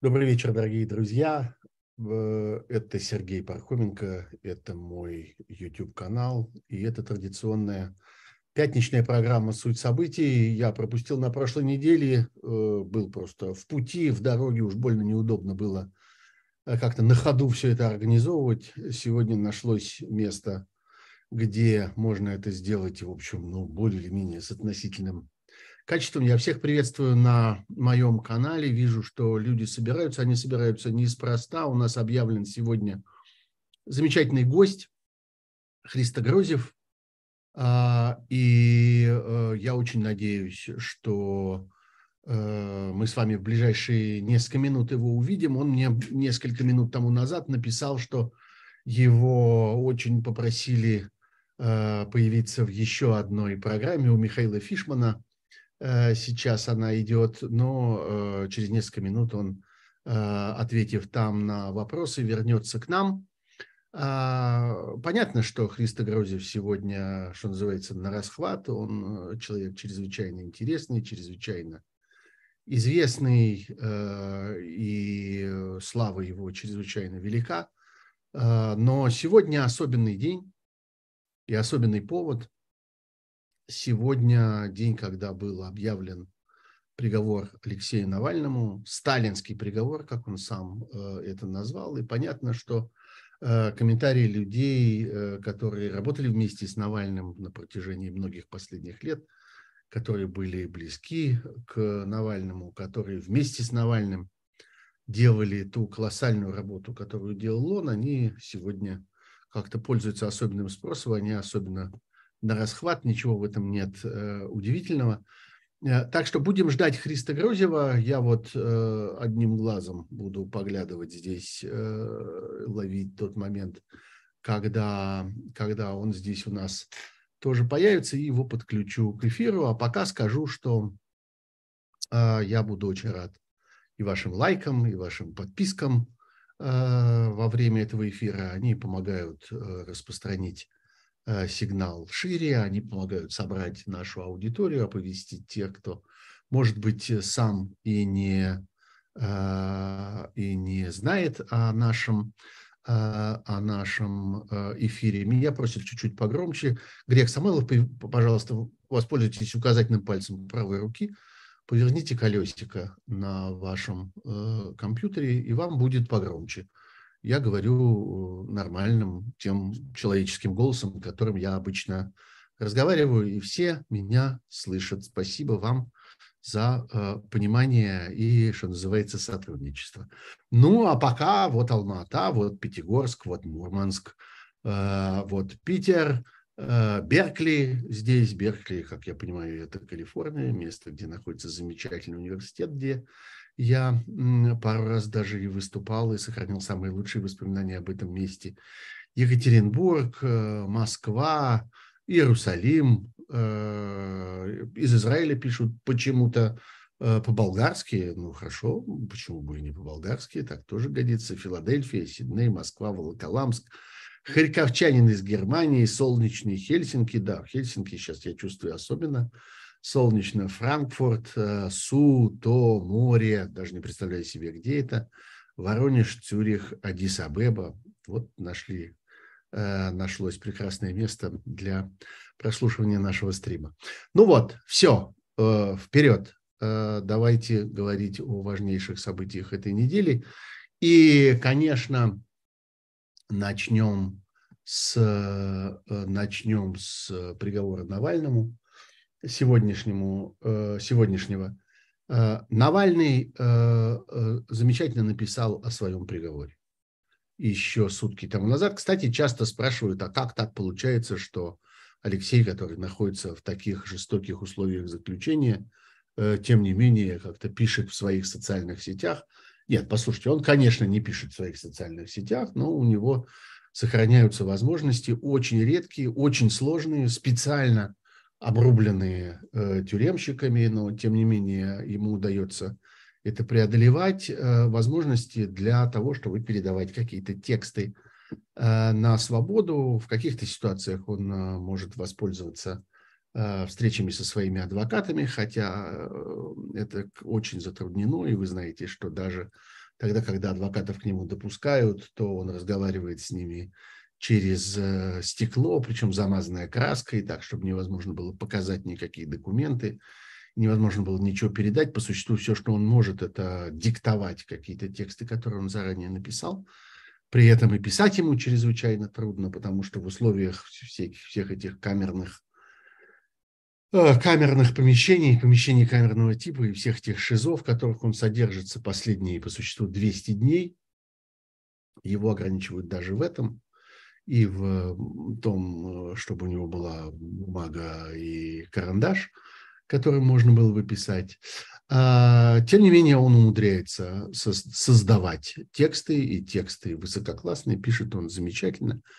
Добрый вечер, дорогие друзья. Это Сергей Пархоменко, это мой YouTube-канал, и это традиционная пятничная программа «Суть событий». Я пропустил на прошлой неделе, э, был просто в пути, в дороге, уж больно неудобно было э, как-то на ходу все это организовывать. Сегодня нашлось место, где можно это сделать, в общем, ну, более или менее с относительным качеством. Я всех приветствую на моем канале. Вижу, что люди собираются. Они собираются неспроста. У нас объявлен сегодня замечательный гость Христа Грозев. А, и э, я очень надеюсь, что э, мы с вами в ближайшие несколько минут его увидим. Он мне несколько минут тому назад написал, что его очень попросили э, появиться в еще одной программе у Михаила Фишмана – сейчас она идет, но э, через несколько минут он, э, ответив там на вопросы, вернется к нам. А, понятно, что Христо Грозев сегодня, что называется, на расхват. Он человек чрезвычайно интересный, чрезвычайно известный, и слава его чрезвычайно велика. Но сегодня особенный день и особенный повод – Сегодня день, когда был объявлен приговор Алексею Навальному, сталинский приговор, как он сам э, это назвал. И понятно, что э, комментарии людей, э, которые работали вместе с Навальным на протяжении многих последних лет, которые были близки к Навальному, которые вместе с Навальным делали ту колоссальную работу, которую делал он, они сегодня как-то пользуются особенным спросом, они особенно на расхват, ничего в этом нет э, удивительного. Э, так что будем ждать Христа Грозева. Я вот э, одним глазом буду поглядывать здесь, э, ловить тот момент, когда, когда он здесь у нас тоже появится, и его подключу к эфиру. А пока скажу, что э, я буду очень рад и вашим лайкам, и вашим подпискам э, во время этого эфира. Они помогают э, распространить сигнал шире, они помогают собрать нашу аудиторию, оповестить тех, кто, может быть, э, сам и не, э, и не знает о нашем, о нашем эфире. Меня просят чуть-чуть погромче. Грех Самойлов, пожалуйста, воспользуйтесь указательным пальцем правой руки, поверните колесико на вашем компьютере, и вам будет погромче я говорю э, нормальным, тем человеческим голосом, которым я обычно разговариваю, и все меня слышат. Спасибо вам за э, понимание и, что называется, сотрудничество. Ну, а пока вот Алма-Ата, вот Пятигорск, вот Мурманск, э, вот Питер, э, Беркли здесь. Беркли, как я понимаю, это Калифорния, место, где находится замечательный университет, где я пару раз даже и выступал, и сохранил самые лучшие воспоминания об этом месте. Екатеринбург, э, Москва, Иерусалим. Э, из Израиля пишут почему-то э, по-болгарски. Ну, хорошо, почему бы и не по-болгарски, так тоже годится. Филадельфия, Сидней, Москва, Волоколамск. Харьковчанин из Германии, солнечный Хельсинки. Да, Хельсинки сейчас я чувствую особенно солнечно Франкфурт, э, Су, То, море, даже не представляю себе, где это, Воронеж, Цюрих, Адис-Абеба. Вот нашли, э, нашлось прекрасное место для прослушивания нашего стрима. Ну вот, все, э, вперед. Давайте говорить о важнейших событиях этой недели. И, конечно, начнем с, начнем с приговора Навальному сегодняшнему, э, сегодняшнего, э, Навальный э, замечательно написал о своем приговоре еще сутки тому назад. Кстати, часто спрашивают, а как так получается, что Алексей, который находится в таких жестоких условиях заключения, тем не менее как-то пишет в своих социальных сетях. Нет, послушайте, он, конечно, не пишет в своих социальных сетях, но у него сохраняются возможности очень редкие, очень сложные, специально обрубленные э, тюремщиками, но тем не менее ему удается это преодолевать, э, возможности для того, чтобы передавать какие-то тексты э, на свободу. В каких-то ситуациях он может воспользоваться встречами со своими адвокатами, хотя это очень затруднено, и вы знаете, что даже Тогда, когда адвокатов к нему допускают, то он разговаривает с ними через э, стекло, причем замазанное краской, так, чтобы невозможно было показать никакие документы, невозможно было ничего передать. По существу все, что он может, это диктовать какие-то тексты, которые он заранее написал. При этом и писать ему чрезвычайно трудно, потому что в условиях всех, всех этих камерных Э, камерных помещений, помещений камерного типа и всех тех шизов, в которых он содержится последние, по существу, 200 дней. Его ограничивают даже в этом и в том, э, чтобы у него была бумага и карандаш, которым можно было бы писать. А, тем не менее, он умудряется создавать тексты, и тексты высококлассные, пишет он замечательно –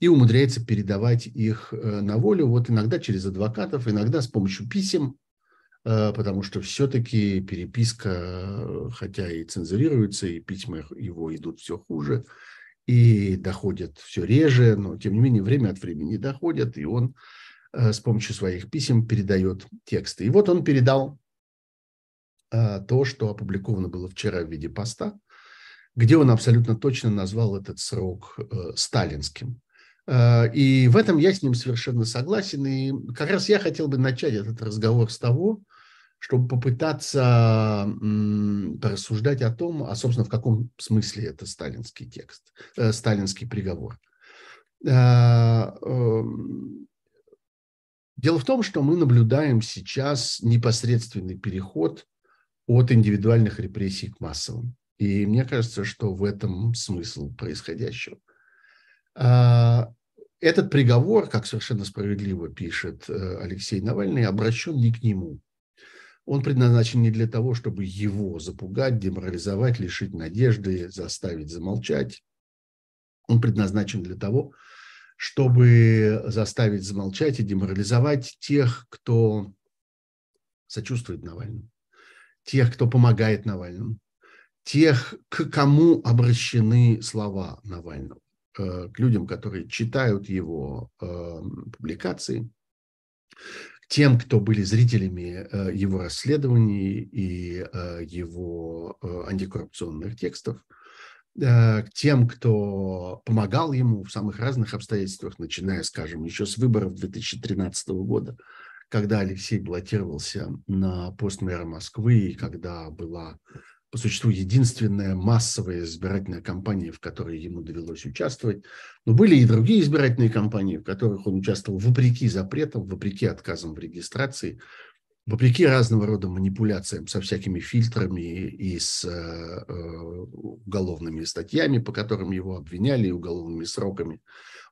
и умудряется передавать их э, на волю, вот иногда через адвокатов, иногда с помощью писем, э, потому что все-таки переписка, хотя и цензурируется, и письма его идут все хуже, и доходят все реже, но тем не менее время от времени доходят, и он с помощью своих писем передает тексты. И вот он передал то, что опубликовано было вчера в виде поста, где он абсолютно точно назвал этот срок сталинским. Э, и в этом я с ним совершенно согласен. И как раз я хотел бы начать этот разговор с того, чтобы попытаться порассуждать о том, а, собственно, в каком смысле это сталинский текст, э, сталинский приговор. Э, эм, дело в том, что мы наблюдаем сейчас непосредственный переход от индивидуальных репрессий к массовым. И мне кажется, что в этом смысл происходящего. А, этот приговор, как совершенно справедливо пишет э, Алексей Навальный, обращен не к нему. Он предназначен не для того, чтобы его запугать, деморализовать, лишить надежды, заставить замолчать. Он предназначен для того, чтобы заставить замолчать и деморализовать тех, кто сочувствует Навальному, тех, кто помогает Навальному, тех, к кому обращены слова Навального. Э, к людям, которые читают его э, публикации, тем, кто были зрителями э, его расследований и его антикоррупционных текстов, к тем, кто помогал ему в самых разных обстоятельствах, начиная, скажем, еще с выборов 2013 года, когда Алексей баллотировался на пост мэра Москвы, и когда была по существу единственная массовая избирательная кампания, в которой ему довелось участвовать. Но были и другие избирательные кампании, в которых он участвовал вопреки запретам, вопреки отказам в регистрации, вопреки разного рода манипуляциям со всякими фильтрами и с э, уголовными статьями, по которым его обвиняли, и уголовными сроками,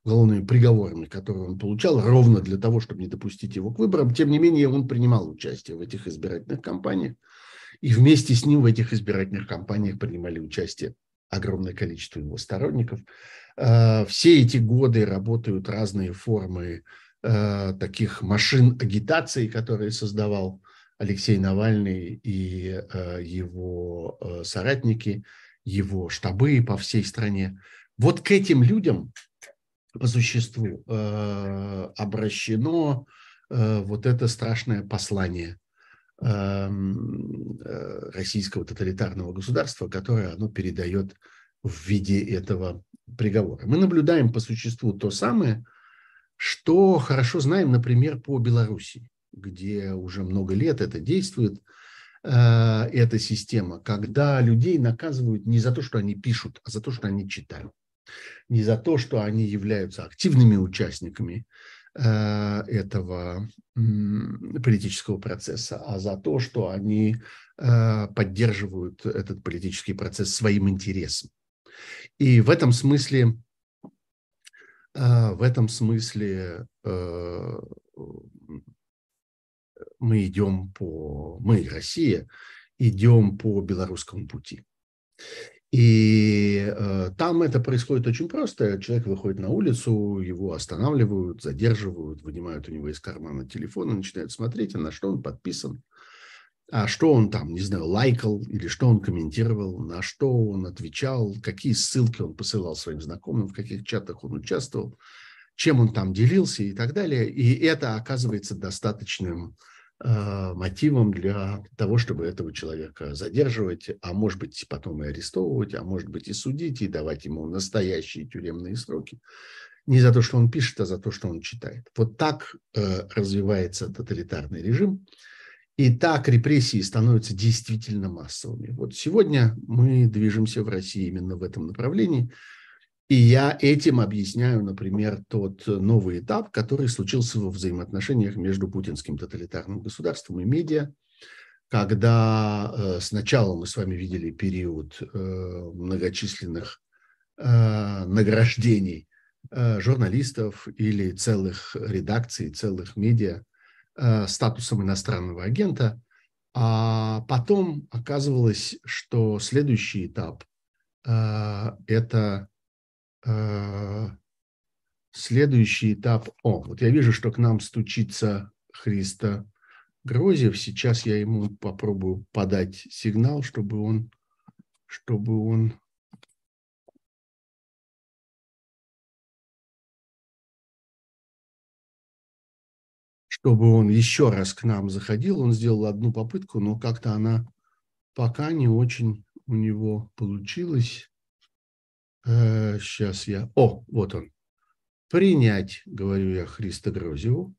уголовными приговорами, которые он получал, ровно для того, чтобы не допустить его к выборам. Тем не менее, он принимал участие в этих избирательных кампаниях. И вместе с ним в этих избирательных кампаниях принимали участие огромное количество его сторонников. Э, все эти годы работают разные формы э, таких машин агитации, которые создавал Алексей Навальный и э, его соратники, его штабы по всей стране. Вот к этим людям по существу обращено вот это страшное послание российского тоталитарного государства, которое оно передает в виде этого приговора. Мы наблюдаем по существу то самое, что хорошо знаем, например, по Беларуси, где уже много лет это действует, э, эта система, когда людей наказывают не за то, что они пишут, а за то, что они читают. Не за то, что они являются активными участниками Э, этого политического процесса, а за то, что они э, поддерживают этот политический процесс своим интересом. И в этом смысле, э, в этом смысле мы идем по, мы, Россия, идем по белорусскому пути. И э, там это происходит очень просто. Человек выходит на улицу, его останавливают, задерживают, вынимают у него из кармана телефон и начинают смотреть, а на что он подписан, а что он там, не знаю, лайкал или что он комментировал, на что он отвечал, какие ссылки он посылал своим знакомым, в каких чатах он участвовал, чем он там делился и так далее. И это оказывается достаточным мотивом для того, чтобы этого человека задерживать, а может быть потом и арестовывать, а может быть и судить, и давать ему настоящие тюремные сроки. Не за то, что он пишет, а за то, что он читает. Вот так э, развивается тоталитарный режим. И так репрессии становятся действительно массовыми. Вот сегодня мы движемся в России именно в этом направлении. И я этим объясняю, например, тот новый этап, который случился во взаимоотношениях между путинским тоталитарным государством и медиа, когда э, сначала мы с вами видели период э, многочисленных э, награждений э, журналистов или целых редакций, целых медиа Э, статусом иностранного агента, а потом оказывалось, что следующий этап э, это э, следующий этап. О, вот я вижу, что к нам стучится Христа Грозев. Сейчас я ему попробую подать сигнал, чтобы он, чтобы он чтобы он еще раз к нам заходил. Он сделал одну попытку, но как-то она пока не очень у него получилась. Э, сейчас я... О, вот он. Принять, говорю я Христа Грозеву.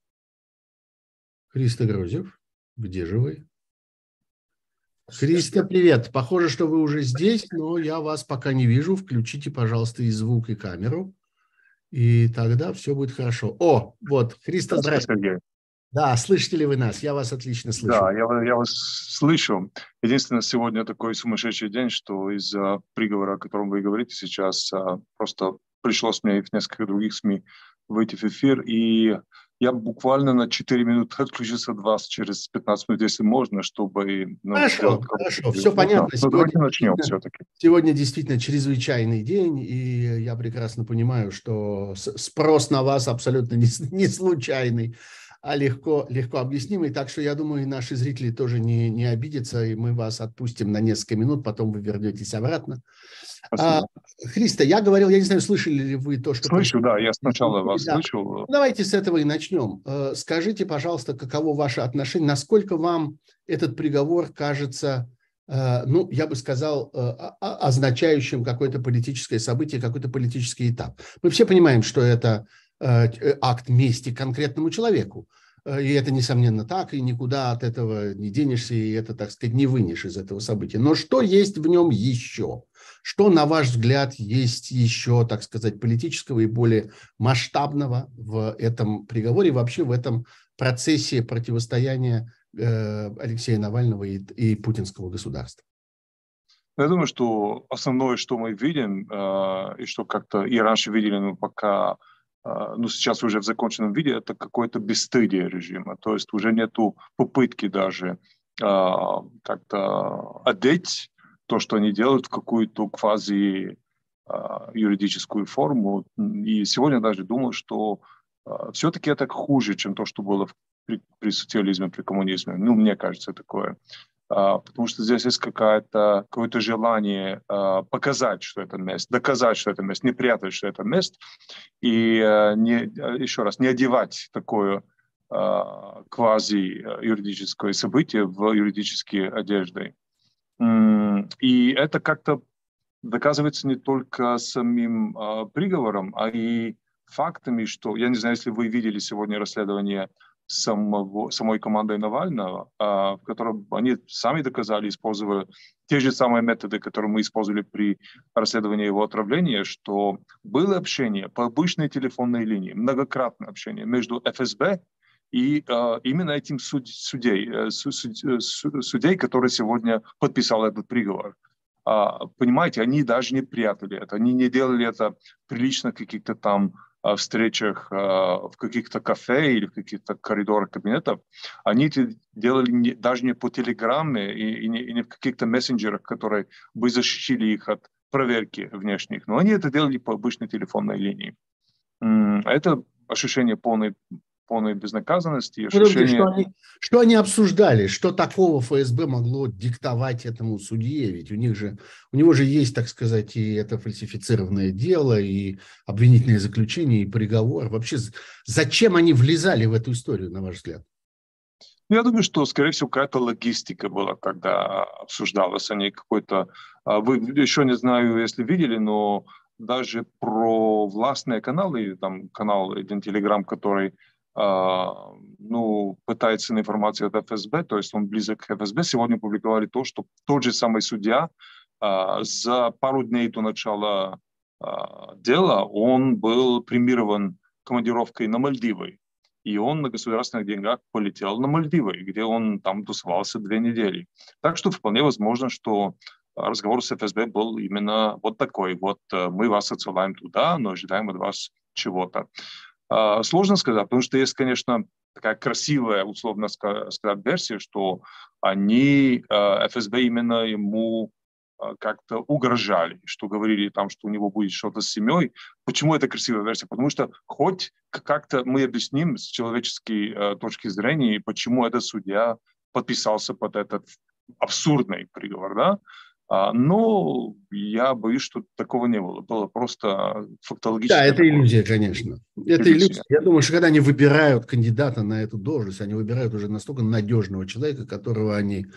Христа Грозев, где же вы? Христа, привет. Похоже, что вы уже здесь, но я вас пока не вижу. Включите, пожалуйста, и звук, и камеру. И тогда все будет хорошо. О, вот, Христа, здравствуйте. Да, слышите ли вы нас? Я вас отлично слышу. Да, я, я вас слышу. Единственное, сегодня такой сумасшедший день, что из-за приговора, о котором вы говорите сейчас, а, просто пришлось мне и в нескольких других СМИ выйти в эфир, и я буквально на 4 минуты отключился от вас через 15 минут, если можно, чтобы... Ну, хорошо, хорошо, все понятно. Ну, сегодня, начнем все-таки. Сегодня действительно чрезвычайный день, и я прекрасно понимаю, что спрос на вас абсолютно не, не случайный а легко, легко объяснимый. Так что я думаю, и наши зрители тоже не, не обидятся, и мы вас отпустим на несколько минут, потом вы вернетесь обратно. А, Христа, я говорил, я не знаю, слышали ли вы то, что... Слышу, да, я сначала вас да. слышал. Давайте с этого и начнем. Э, скажите, пожалуйста, каково ваше отношение, насколько вам этот приговор кажется, э, ну, я бы сказал, э, означающим какое-то политическое событие, какой-то политический этап. Мы все понимаем, что это акт мести конкретному человеку. Э, и это, несомненно, так, и никуда от этого не денешься, и это, так сказать, не вынешь из этого события. Но что есть в нем еще? Что, на ваш взгляд, есть еще, так сказать, политического и более масштабного в этом приговоре, вообще в этом процессе противостояния Алексея Навального и, и путинского государства? Я думаю, что основное, что мы видим, и что как-то и раньше видели, но пока ну, сейчас уже в законченном виде, это какое-то бесстыдие режима. То есть уже нету попытки даже а, как-то одеть то, что они делают, в какую-то квази а, юридическую форму. И сегодня даже думал, что а, все-таки это хуже, чем то, что было при, при социализме, при коммунизме. Ну, мне кажется, такое. А, потому что здесь есть какое-то какое желание а, показать, что это мест, доказать, что это мест, не прятать, что это мест, и а, не, еще раз, не одевать такое квази-юридическое событие в юридические одежды. И это как-то доказывается не только самим приговором, а и фактами, что, я не знаю, если вы видели сегодня расследование самого, самой командой Навального, а, в котором они сами доказали, используя те же самые методы, которые мы использовали при расследовании его отравления, что было общение по обычной телефонной линии, многократное общение между ФСБ и э, именно этим суд, судей, э, суд, суд, судей, который сегодня подписал этот приговор. А, понимаете, они даже не прятали это, они не делали это прилично каких-то там встречах в каких-то кафе или в каких-то коридорах кабинетов, они это делали не, даже не по телеграмме и, и, не, и не в каких-то мессенджерах, которые бы защитили их от проверки внешних, но они это делали по обычной телефонной линии. Это ощущение полной полной безнаказанности. И ощущение... что, они, что они обсуждали? Что такого ФСБ могло диктовать этому судье? Ведь у них же, у него же есть, так сказать, и это фальсифицированное дело, и обвинительное заключение, и приговор. Вообще, зачем они влезали в эту историю, на ваш взгляд? Я думаю, что, скорее всего, какая-то логистика была, когда обсуждалось, а не какой-то... А, вы еще не знаю, если видели, но даже про властные каналы, там канал один Телеграм, который а, ну, пытается на информацию от ФСБ, то есть он близок к ФСБ, сегодня публиковали то, что тот же самый судья а, за пару дней до начала дела он был премирован командировкой на Мальдивы и он на государственных деньгах полетел на Мальдивы, где он там тусовался две недели. Так что вполне возможно, что разговор с ФСБ был именно вот такой. Вот э, мы вас отсылаем туда, но ожидаем от вас чего-то. А, сложно сказать, потому что есть, конечно, такая красивая, условно сказать, версия, что они, э, ФСБ именно ему а, как-то угрожали, что говорили там, что у него будет что-то с семьей. Почему это красивая версия? Потому что хоть как-то мы объясним с человеческой точки зрения, почему этот судья подписался под этот абсурдный приговор, да? А, но я боюсь, что такого не было. Было просто фактологически. Да, это иллюзия, конечно. Это иллюзия. иллюзия. Я думаю, что когда они выбирают кандидата на эту должность, они выбирают уже настолько надежного человека, которого они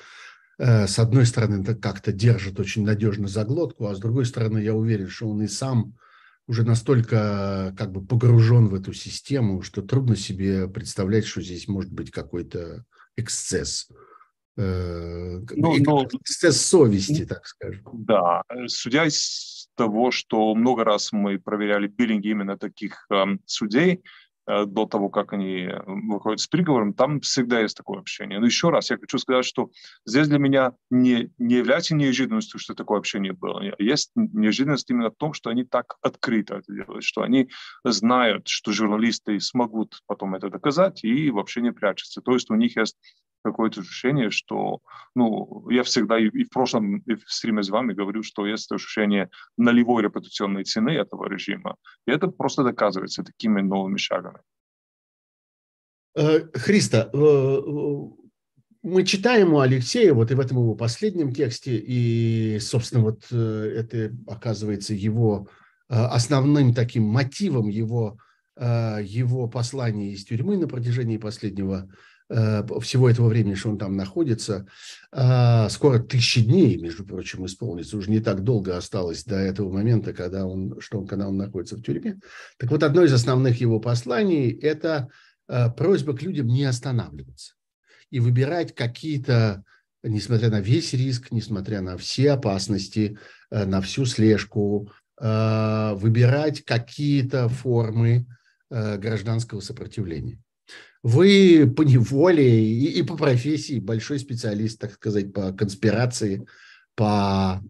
Э, с одной стороны, как-то держит очень надежно за глотку, а с другой стороны, я уверен, что он и сам уже настолько как бы погружен в эту систему, что трудно себе представлять, что здесь может быть какой-то эксцесс. Э, ну, ну, эксцесс совести, так скажем. Да, судя из того, что много раз мы проверяли биллинги именно таких э, судей, Э, до того, как они э, выходят с приговором, там всегда есть такое общение. Но еще раз, я хочу сказать, что здесь для меня не, не является неожиданностью, что такое общение было. Есть неожиданность именно в том, что они так открыто это делают, что они знают, что журналисты смогут потом это доказать и вообще не прячутся. То есть у них есть какое-то ощущение, что, ну, я всегда и, в прошлом и в стриме с вами говорю, что есть ощущение нулевой репутационной цены этого режима. И это просто доказывается такими новыми шагами. Э, Христа, э, мы читаем у Алексея, вот и в этом его последнем тексте, и, собственно, вот э, это оказывается его основным таким мотивом его, его послания из тюрьмы на протяжении последнего Э, всего этого времени, что он там находится. А, скоро тысячи дней, между прочим, исполнится. Уже не так долго осталось до этого момента, когда он, что он, когда он находится в тюрьме. Так вот, одно из основных его посланий – это э, просьба к людям не останавливаться и выбирать какие-то, несмотря на весь риск, несмотря на все опасности, э, на всю слежку, выбирать какие-то формы гражданского сопротивления вы по неволе и, и по профессии большой специалист, так сказать, по конспирации, по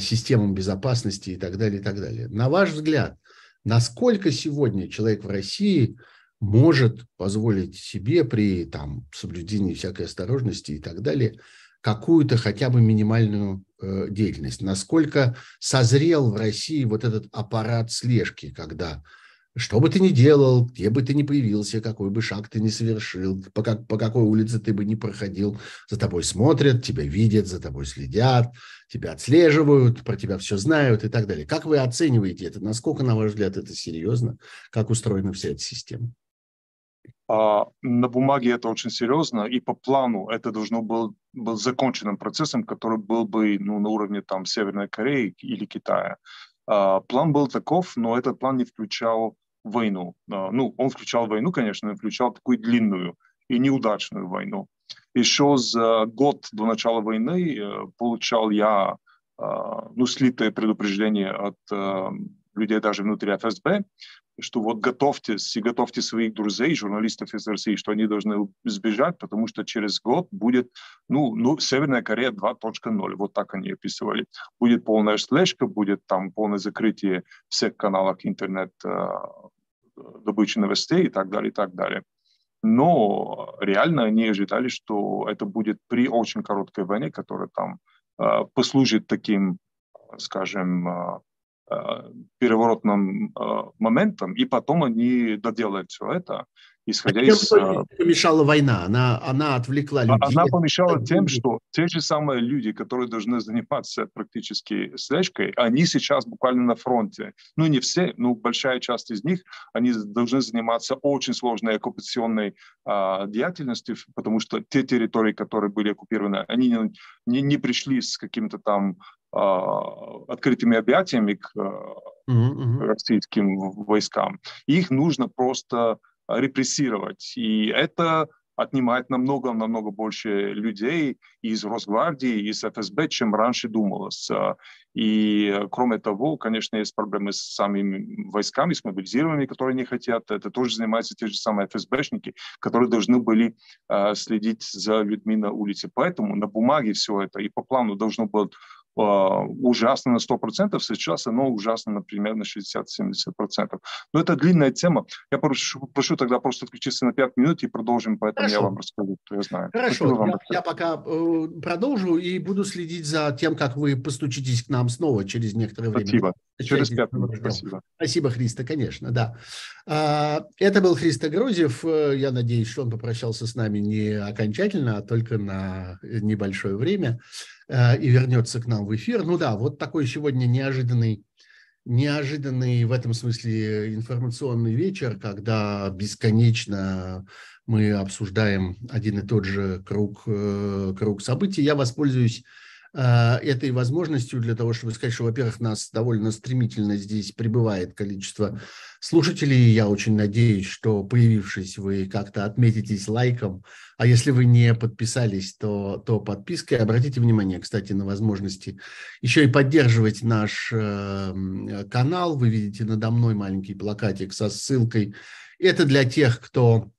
системам безопасности и так далее, и так далее. На ваш взгляд, насколько сегодня человек в России может позволить себе при там, соблюдении всякой осторожности и так далее какую-то хотя бы минимальную э, деятельность? Насколько созрел в России вот этот аппарат слежки, когда что бы ты ни делал, где бы ты ни появился, какой бы шаг ты ни совершил, по, как, по какой улице ты бы ни проходил, за тобой смотрят, тебя видят, за тобой следят, тебя отслеживают, про тебя все знают и так далее. Как вы оцениваете это? Насколько, на ваш взгляд, это серьезно? Как устроена вся эта система? А, на бумаге это очень серьезно, и по плану это должно был, был законченным процессом, который был бы ну, на уровне там, Северной Кореи или Китая. А, план был таков, но этот план не включал войну. А, ну, он включал войну, конечно, но включал такую длинную и неудачную войну. Еще за год до начала войны э, получал я а, ну, слитое предупреждение от э, людей даже внутри ФСБ, что вот готовьтесь и готовьте своих друзей, журналистов из России, что они должны сбежать, потому что через год будет, ну, ну Северная Корея 2.0, вот так они описывали. Будет полная слежка, будет там полное закрытие всех каналов интернет э, добычи новостей и так далее, и так далее. Но реально они ожидали, что это будет при очень короткой войне, которая там э, послужит таким, скажем, э, переворотным э, моментом, и потом они доделают все это. Исходя а из... помешала война? Она, она отвлекла людей? Она помешала тем, что те же самые люди, которые должны заниматься практически слежкой, они сейчас буквально на фронте. Ну, не все, но большая часть из них, они должны заниматься очень сложной оккупационной а, деятельностью, потому что те территории, которые были оккупированы, они не, не, не пришли с каким-то там а, открытыми объятиями к mm-hmm. российским войскам. Их нужно просто репрессировать. И это отнимает намного-намного больше людей из Росгвардии, из ФСБ, чем раньше думалось. И кроме того, конечно, есть проблемы с самими войсками, с мобилизированными, которые не хотят. Это тоже занимаются те же самые ФСБшники, которые должны были следить за людьми на улице. Поэтому на бумаге все это и по плану должно было а, ужасно на 100%, сейчас оно ужасно, например, на 60-70%. Но это длинная тема. Я прошу, прошу тогда просто отключиться на 5 минут и продолжим, поэтому Хорошо. я вам расскажу, что я знаю. Хорошо, вам я, я пока э, продолжу и буду следить за тем, как вы постучитесь к нам снова через некоторое время. Спасибо. Через 5 минут, спасибо. Спасибо, Христа, конечно, да. А, это был Христо Грузев. Я надеюсь, что он попрощался с нами не окончательно, а только на небольшое время. Э, и вернется к нам в эфир. Ну да, вот такой сегодня неожиданный, неожиданный в этом смысле информационный вечер, когда бесконечно мы обсуждаем один и тот же круг, э, круг событий. Я воспользуюсь этой возможностью для того, чтобы сказать, что, во-первых, нас довольно стремительно здесь прибывает количество слушателей. Я очень надеюсь, что, появившись, вы как-то отметитесь лайком. А если вы не подписались, то, то подпиской. Обратите внимание, кстати, на возможности еще и поддерживать наш э, канал. Вы видите надо мной маленький плакатик со ссылкой. Это для тех, кто,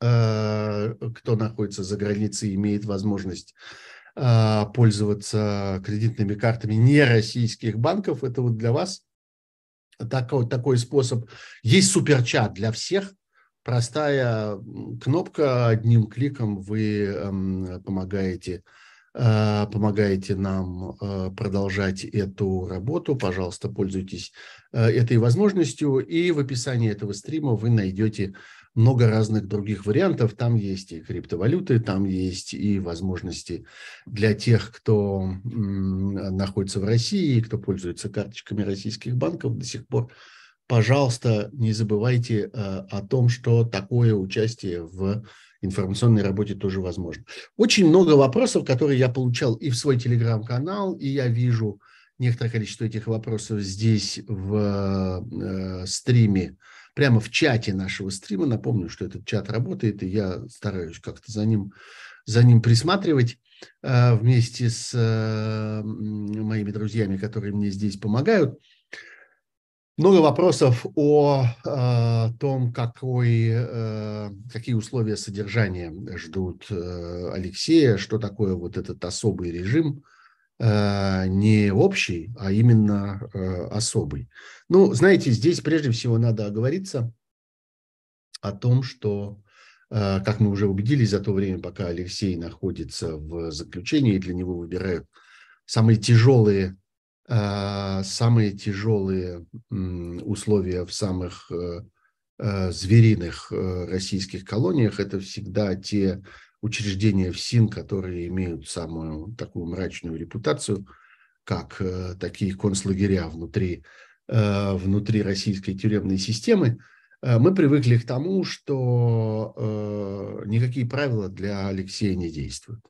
э, кто находится за границей, имеет возможность а, пользоваться кредитными картами не российских банков. Это вот для вас такой, такой способ. Есть суперчат для всех. Простая кнопка, одним кликом вы эм, помогаете а, помогаете нам а, продолжать эту работу. Пожалуйста, пользуйтесь этой возможностью. И в описании этого стрима вы найдете много разных других вариантов. Там есть и криптовалюты, там есть и возможности для тех, кто находится в России, кто пользуется карточками российских банков до сих пор. Пожалуйста, не забывайте э, о том, что такое участие в информационной работе тоже возможно. Очень много вопросов, которые я получал и в свой телеграм-канал, и я вижу некоторое количество этих вопросов здесь в э, стриме прямо в чате нашего стрима. Напомню, что этот чат работает, и я стараюсь как-то за ним, за ним присматривать э, вместе с э, моими друзьями, которые мне здесь помогают. Много вопросов о э, том, какой, какие условия содержания ждут Алексея, что такое вот этот особый режим – не общий, а именно э, особый. Ну, знаете, здесь прежде всего надо оговориться о том, что, э, как мы уже убедились за то время, пока Алексей находится в заключении, для него выбирают самые тяжелые, самые тяжелые условия в самых звериных российских колониях. Это всегда те учреждения в СИН, которые имеют самую такую мрачную репутацию, как э, такие концлагеря внутри, э, внутри российской тюремной системы, э, мы привыкли к тому, что э, никакие правила для Алексея не действуют.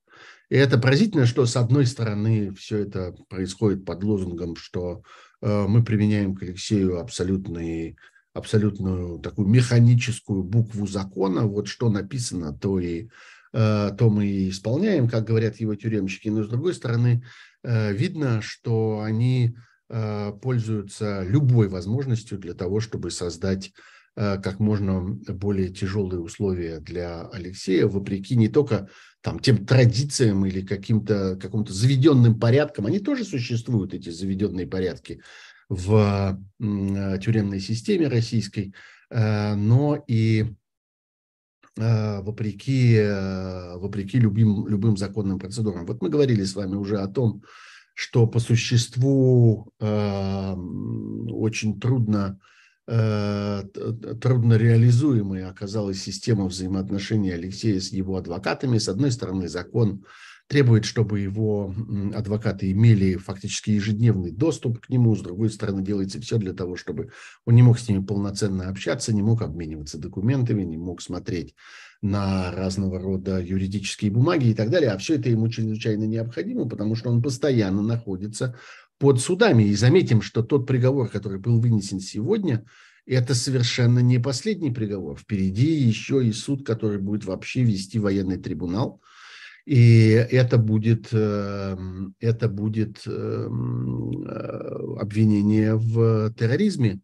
И это поразительно, что с одной стороны все это происходит под лозунгом, что э, мы применяем к Алексею абсолютный абсолютную такую механическую букву закона, вот что написано, то и то мы и исполняем, как говорят его тюремщики. Но с другой стороны, э, видно, что они э, пользуются любой возможностью для того, чтобы создать как можно более тяжелые условия для Алексея, вопреки не только там, тем традициям или каким-то каким-то заведенным порядкам, они тоже существуют, эти заведенные порядки в тюремной системе российской, но и Э, вопреки, э, вопреки любым, любым законным процедурам. Вот мы говорили с вами уже о том, что по существу э, очень трудно э, трудно реализуемой оказалась система взаимоотношений Алексея с его адвокатами. С одной стороны, закон требует, чтобы его адвокаты имели фактически ежедневный доступ к нему. С другой стороны, делается все для того, чтобы он не мог с ними полноценно общаться, не мог обмениваться документами, не мог смотреть на разного рода юридические бумаги и так далее. А все это ему чрезвычайно необходимо, потому что он постоянно находится под судами. И заметим, что тот приговор, который был вынесен сегодня, это совершенно не последний приговор. Впереди еще и суд, который будет вообще вести военный трибунал – и это будет, эм, это будет эм, э, обвинение в терроризме,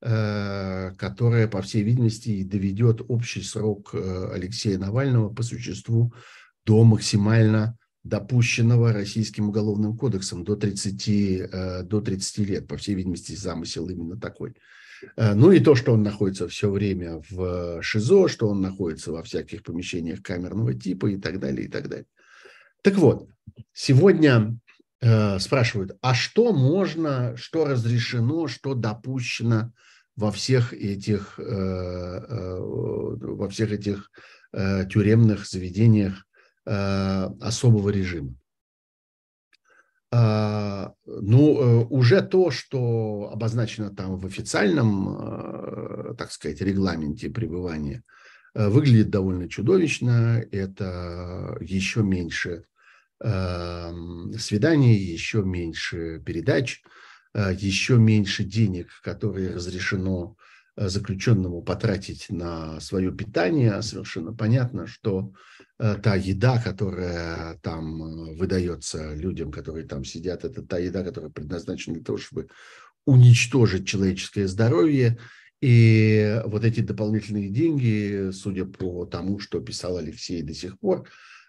э, которое, по всей видимости, доведет общий срок э, Алексея Навального по существу до максимально допущенного Российским уголовным кодексом до 30, до 30 лет. По всей видимости, замысел именно такой. Э, ну и то, что он находится все время в ШИЗО, что он находится во всяких помещениях камерного типа и так далее, и так далее. Так вот, сегодня э, спрашивают, а что можно, что разрешено, что допущено во всех этих, э, э, во всех этих э, тюремных заведениях э, особого режима? А, ну, э, уже то, что обозначено там в официальном, э, так сказать, регламенте пребывания, э, выглядит довольно чудовищно. Это еще меньше свиданий, еще меньше передач, еще меньше денег, которые разрешено заключенному потратить на свое питание. Совершенно понятно, что та еда, которая там э, выдается людям, которые там сидят, это та еда, которая предназначена для того, чтобы уничтожить человеческое здоровье. И вот эти дополнительные деньги, судя по тому, что писал Алексей до сих пор,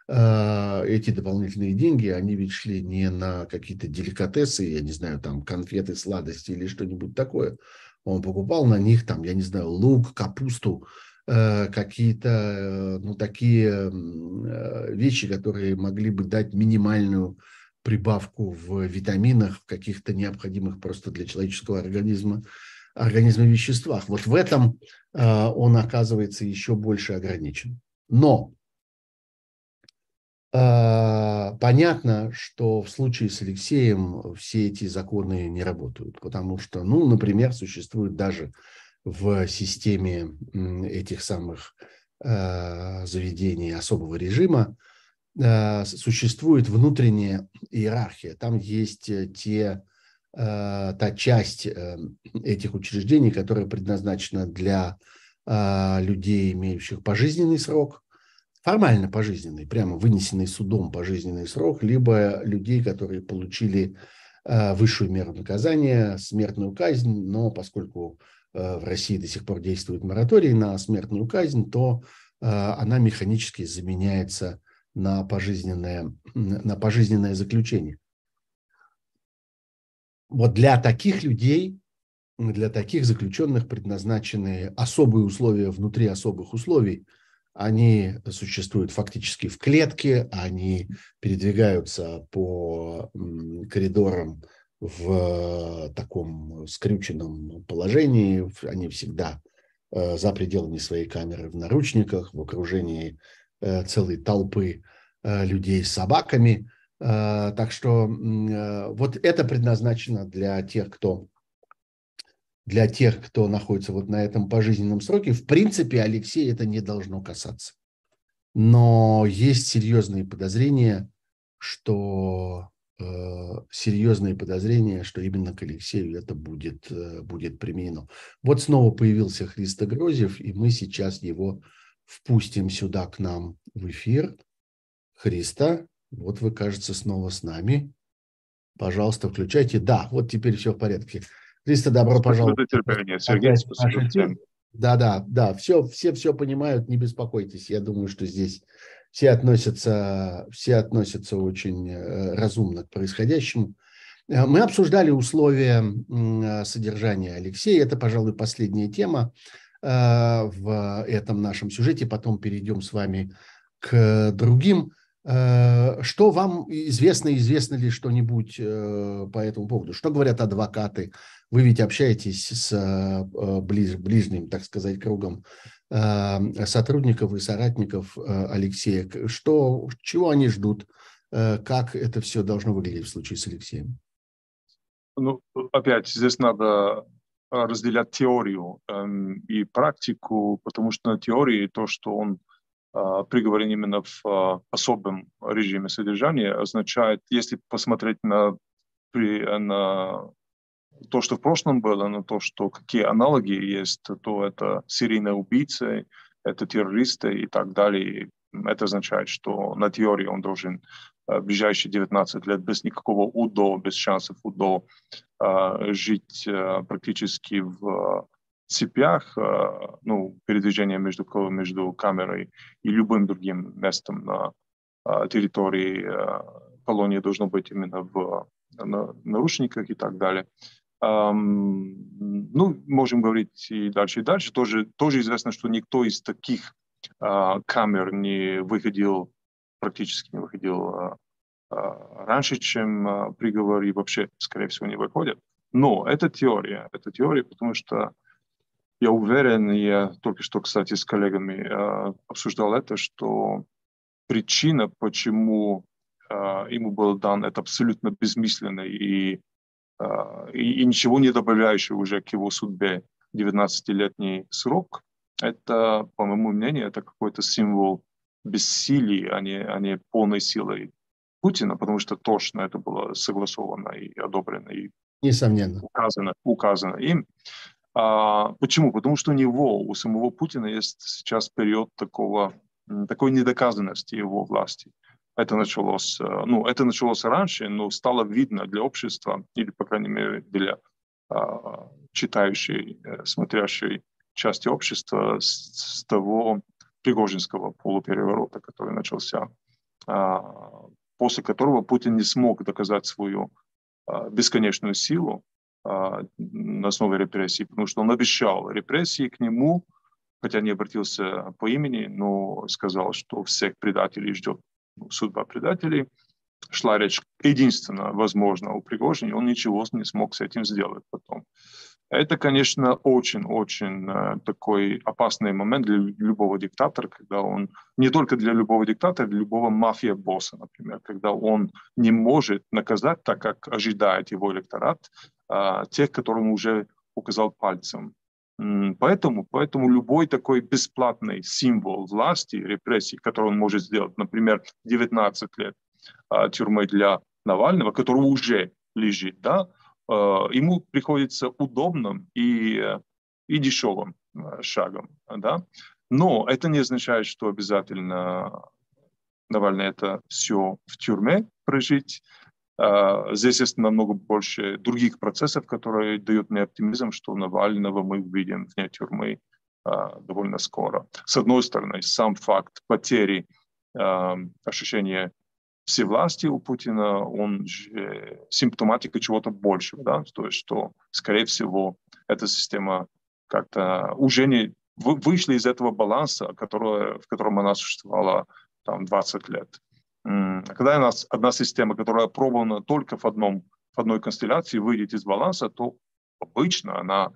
э, эти дополнительные деньги, они ведь шли не на какие-то деликатесы, я не знаю, там конфеты, сладости или что-нибудь такое. Он покупал на них там, я не знаю, лук, капусту, Э, какие-то э, ну, такие э, вещи, которые могли бы дать минимальную прибавку в витаминах, в каких-то необходимых просто для человеческого организма, организма веществах. Вот в этом он оказывается еще больше ограничен. Но понятно, что в случае с Алексеем все эти законы не работают, потому что, ну, например, существует даже в системе этих самых э, заведений особого режима э, существует внутренняя иерархия. Там есть э, те, та часть этих учреждений, которая предназначена для людей, имеющих пожизненный срок, формально пожизненный, прямо вынесенный судом пожизненный срок, либо людей, которые получили высшую меру наказания, смертную казнь, но поскольку Э, в России до сих пор действует мораторий на смертную казнь, то э, она механически заменяется на пожизненное, на пожизненное заключение. Вот для таких людей, для таких заключенных предназначены особые условия внутри особых условий. Они существуют фактически в клетке, они передвигаются по коридорам в таком скрюченном положении, они всегда э, за пределами своей камеры в наручниках, в окружении э, целой толпы э, людей с собаками. Так что вот это предназначено для тех, кто для тех, кто находится вот на этом пожизненном сроке. В принципе, Алексей это не должно касаться. Но есть серьезные подозрения, что Э, серьезные подозрения, что именно к Алексею это будет, э, будет применено. Вот снова появился Христо Грозев, и мы сейчас его впустим сюда к нам в эфир. Христа, вот вы, кажется, снова с нами. Пожалуйста, включайте. Да, вот теперь все в порядке. Христа, добро пожаловать. Сергей, спасибо. Да, да, да, все, все все понимают, не беспокойтесь. Я думаю, что здесь все относятся, все относятся очень э, разумно к происходящему. Э, мы обсуждали условия содержания Алексея. Это, пожалуй, последняя тема э, в этом нашем сюжете. Потом перейдем с вами к другим Э, что вам известно, известно ли что-нибудь э, по этому поводу? Что говорят адвокаты? Вы ведь общаетесь с э, ближ, ближним, так сказать, кругом сотрудников и соратников Алексея. Что, чего они ждут? Как это все должно выглядеть в случае с Алексеем? Ну, опять, здесь надо разделять теорию эм, и практику, потому что на теории то, что он приговорен именно в а, особом режиме содержания, означает, если посмотреть на, при, на то, что в прошлом было, на то, что какие аналоги есть, то это серийные убийцы, это террористы и так далее. Это означает, что на теории он должен в ближайшие 19 лет без никакого УДО, без шансов УДО жить практически в цепях, э, ну, передвижение между, между камерой и любым другим местом на э, территории э, колонии должно быть именно в на, наручниках и так далее. Ну, можем говорить и дальше, и дальше. Тоже, тоже известно, что никто из таких камер не выходил, практически не выходил раньше, чем приговор, и вообще, скорее всего, не выходит. Но это теория. Это теория, потому что я уверен, я только что, кстати, с коллегами э, обсуждал это, что причина, почему э, ему был дан это абсолютно бессмысленный и, э, и, и ничего не добавляющий уже к его судьбе 19-летний срок, это, по моему мнению, это какой-то символ бессилия, а не, а не полной силы Путина, потому что точно это было согласовано и одобрено, и Несомненно. указано, указано им. А, почему? Потому что у него, у самого Путина есть сейчас период такого, такой недоказанности его власти. Это началось, э, ну, это началось раньше, но стало видно для общества, или, по крайней мере, для а, читающей, э, смотрящей части общества с, с того Пригожинского полупереворота, который начался, а, после которого Путин не смог доказать свою бесконечную силу, на основе репрессий, потому что он обещал репрессии к нему, хотя не обратился по имени, но сказал, что всех предателей ждет судьба предателей. Шла речь единственно, возможно, у Пригожина, он ничего не смог с этим сделать потом. Это, конечно, очень-очень э, такой опасный момент для любого диктатора, когда он, не только для любого диктатора, для любого мафия-босса, например, когда он не может наказать так, как ожидает его электорат, а, тех, которым уже указал пальцем. Поэтому, поэтому любой такой бесплатный символ власти, репрессий, который он может сделать, например, 19 лет а, тюрьмы для Навального, который уже лежит, да, а, ему приходится удобным и, и дешевым шагом. Да? Но это не означает, что обязательно Навальный это все в тюрьме прожить. А, здесь есть намного больше других процессов, которые дают мне оптимизм, что Навального мы увидим вне тюрьмы а, довольно скоро. С одной стороны, сам факт потери ощущения всевластия у Путина, он же симптоматика чего-то большего, да, то есть что, скорее всего, эта система как-то уже не вышли из этого баланса, который, в котором она существовала там 20 лет. Когда у нас одна система, которая опробована только в, одном, в одной констелляции, выйдет из баланса, то обычно она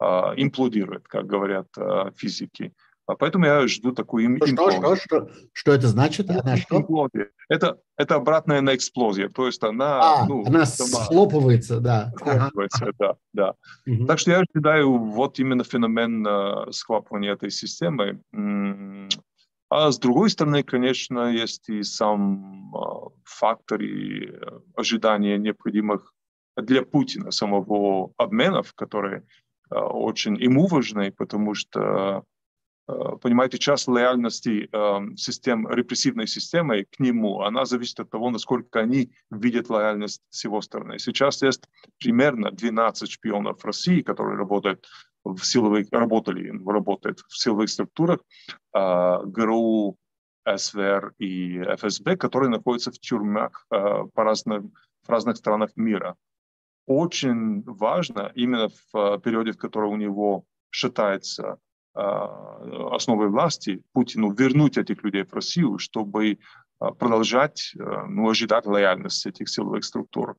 э, имплодирует, как говорят э, физики. А поэтому я жду такую что, что, что, что это значит? Она что? Это, это обратная на эксплозия, то есть она... А, ну, она сама, схлопывается, да. Схлопывается, ага. да, да. Угу. Так что я ожидаю вот именно феномен э, схлапывания этой системы. А с другой стороны, конечно, есть и сам а, фактор и э, ожидания необходимых для Путина самого обменов, которые а, очень ему важны, потому что, а, понимаете, часть лояльности систем, репрессивной системы к нему, она зависит от того, насколько они видят лояльность с его стороны. Сейчас есть примерно 12 шпионов России, которые работают в силовых, работали, работают в силовых структурах э, ГРУ, СВР и ФСБ, которые находятся в тюрьмах э, по разным, в разных странах мира. Очень важно именно в э, периоде, в котором у него шатается э, основы власти, Путину вернуть этих людей в Россию, чтобы продолжать ну, ожидать лояльности этих силовых структур.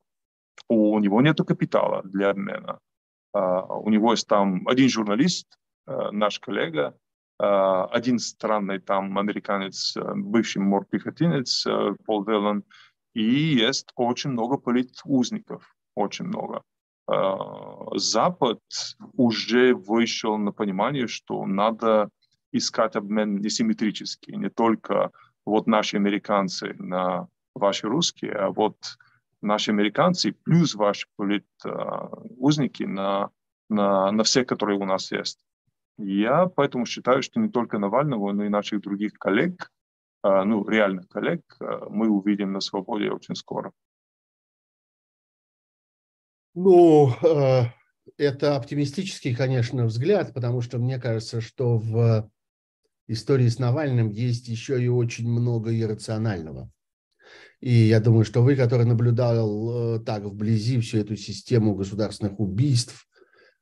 У него нет капитала для обмена. У него есть там один журналист, наш коллега, один странный там американец, бывший морпехотинец Пол Делан, и есть очень много политузников, очень много. Запад уже вышел на понимание, что надо искать обмен несимметрический, не только вот наши американцы на ваши русские, а вот наши американцы плюс ваши узники на, на, на все, которые у нас есть. Я поэтому считаю, что не только Навального, но и наших других коллег, ну, реальных коллег, мы увидим на свободе очень скоро. Ну, это оптимистический, конечно, взгляд, потому что мне кажется, что в истории с Навальным есть еще и очень много иррационального. И я думаю, что вы, который наблюдал э, так вблизи всю эту систему государственных убийств,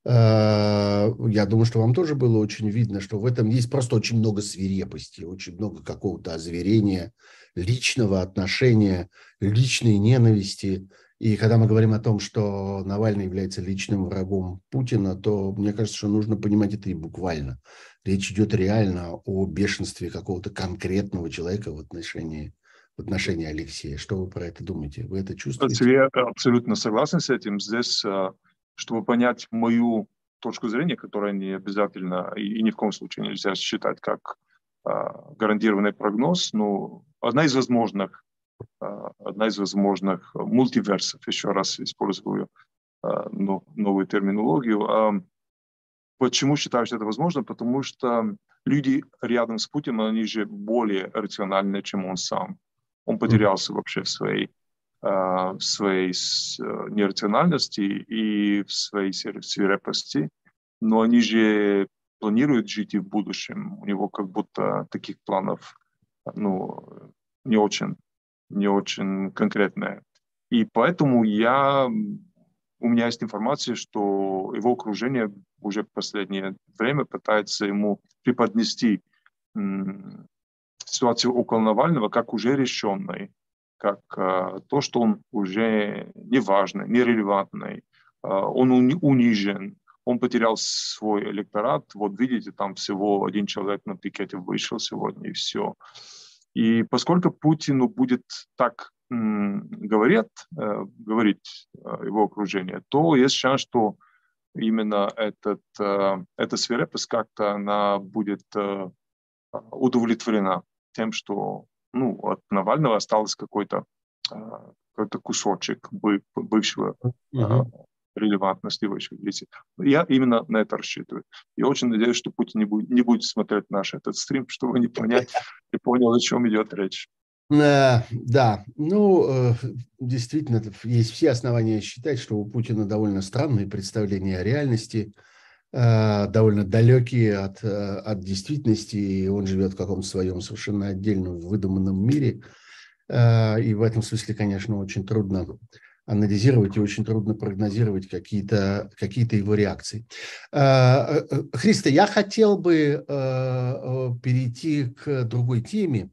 э, я думаю, что вам тоже было очень видно, что в этом есть просто очень много свирепости, очень много какого-то озверения, личного отношения, личной ненависти. И когда мы говорим о том, что Навальный является личным врагом Путина, то мне кажется, что нужно понимать это и буквально. Речь идет реально о бешенстве какого-то конкретного человека в отношении, в отношении Алексея. Что вы про это думаете? Вы это чувствуете? Я абсолютно согласен с этим. Здесь, э, чтобы понять мою точку зрения, которая не обязательно и ни в коем случае нельзя считать как э, гарантированный прогноз, но одна из возможных э, одна из возможных мультиверсов, еще раз использую новую терминологию, Почему считаю, что это возможно? Потому что люди рядом с Путиным, они же более рациональны, чем он сам. Он потерялся вообще в своей, в своей нерациональности и в своей свирепости. Но они же планируют жить и в будущем. У него как будто таких планов ну, не очень, не очень конкретные. И поэтому я у меня есть информация, что его окружение уже в последнее время пытается ему преподнести ситуацию около Навального как уже решенной, как э, то, что он уже неважный, нерелевантный, э, он уни- унижен, он потерял свой электорат. Вот видите, там всего один человек на пикете вышел сегодня, и все. И поскольку Путину будет так говорят, э, говорить его окружение, то есть шанс, что именно этот, эта свирепость как-то она будет удовлетворена тем, что ну, от Навального осталось какой-то какой-то кусочек бывшего mm-hmm. релевантности лиц. Я именно на это рассчитываю. Я очень надеюсь, что Путин не будет, не будет смотреть наш этот стрим, чтобы не понять и понял, о чем идет речь. Э, да, ну, э, действительно, есть все основания считать, что у Путина довольно странные представления о реальности, довольно далекие от, от действительности, и он живет в каком-то своем совершенно отдельном, выдуманном мире. И в этом смысле, конечно, очень трудно анализировать и очень трудно прогнозировать какие-то какие его реакции. Христа, я хотел бы перейти к другой теме,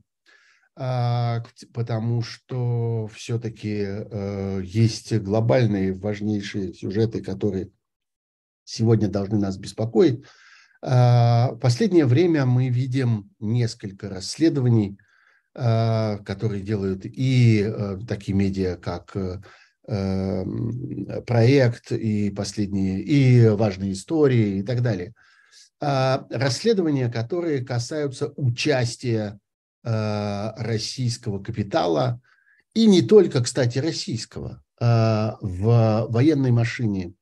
а, потому что все-таки э, есть глобальные важнейшие сюжеты, которые сегодня должны нас беспокоить. А, в последнее время мы видим несколько расследований, а, которые делают и э, такие медиа, как э, проект, и последние, и важные истории, и так далее. Расследования, которые касаются участия Э, российского капитала, и не только, кстати, российского, э, в военной машине,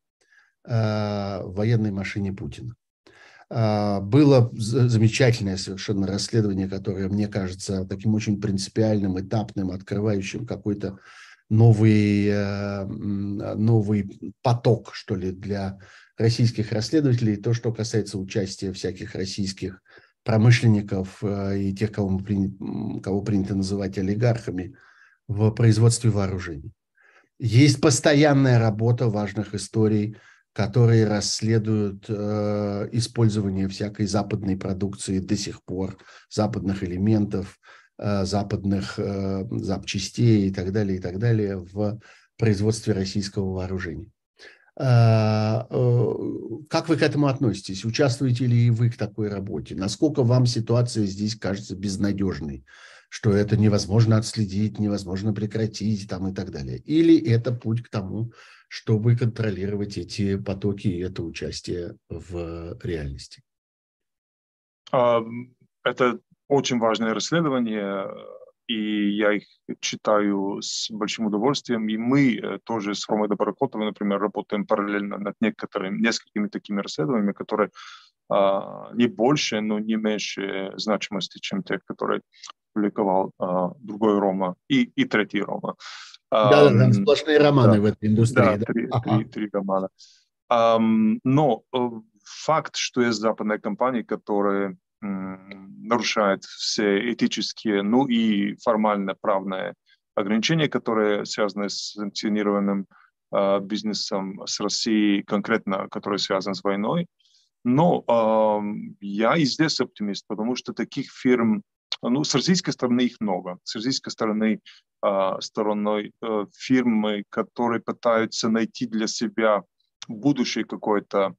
в военной машине Путина. Было замечательное совершенно расследование, которое, мне кажется, таким очень принципиальным, этапным, открывающим какой-то новый, новый поток, что ли, для российских расследователей. То, что касается участия всяких российских промышленников э, и тех, кого, мы кого принято называть олигархами в производстве вооружений. Есть постоянная работа важных историй, которые расследуют э, использование всякой западной продукции до сих пор, западных элементов западных запчастей и так далее, и так далее в производстве российского вооружения. Как вы к этому относитесь? Участвуете ли вы в такой работе? Насколько вам ситуация здесь кажется безнадежной? что это невозможно отследить, невозможно прекратить там и так далее. Или это путь к тому, чтобы контролировать эти потоки и это участие в реальности? А, это очень важное расследование, и я их читаю с большим удовольствием. И мы э, тоже с Ромой Доброкотовой, например, работаем параллельно над некоторыми, несколькими такими расследованиями, которые а, не больше, но не меньше значимости, чем те, которые публиковал а, другой Рома и, и третий Рома. Да, да, там сплошные романы да, в этой индустрии. Да, да. Три, ага. три, три романа. Но э, факт, что есть западные компании, которые нарушают все этические, ну и формально правные ограничения, которые связаны с санкционированным э, бизнесом с Россией, конкретно, которые связаны с войной. Но э, я и здесь оптимист, потому что таких фирм, ну, с российской стороны их много. С российской стороны, э, стороной э, фирмы, которые пытаются найти для себя будущее какое-то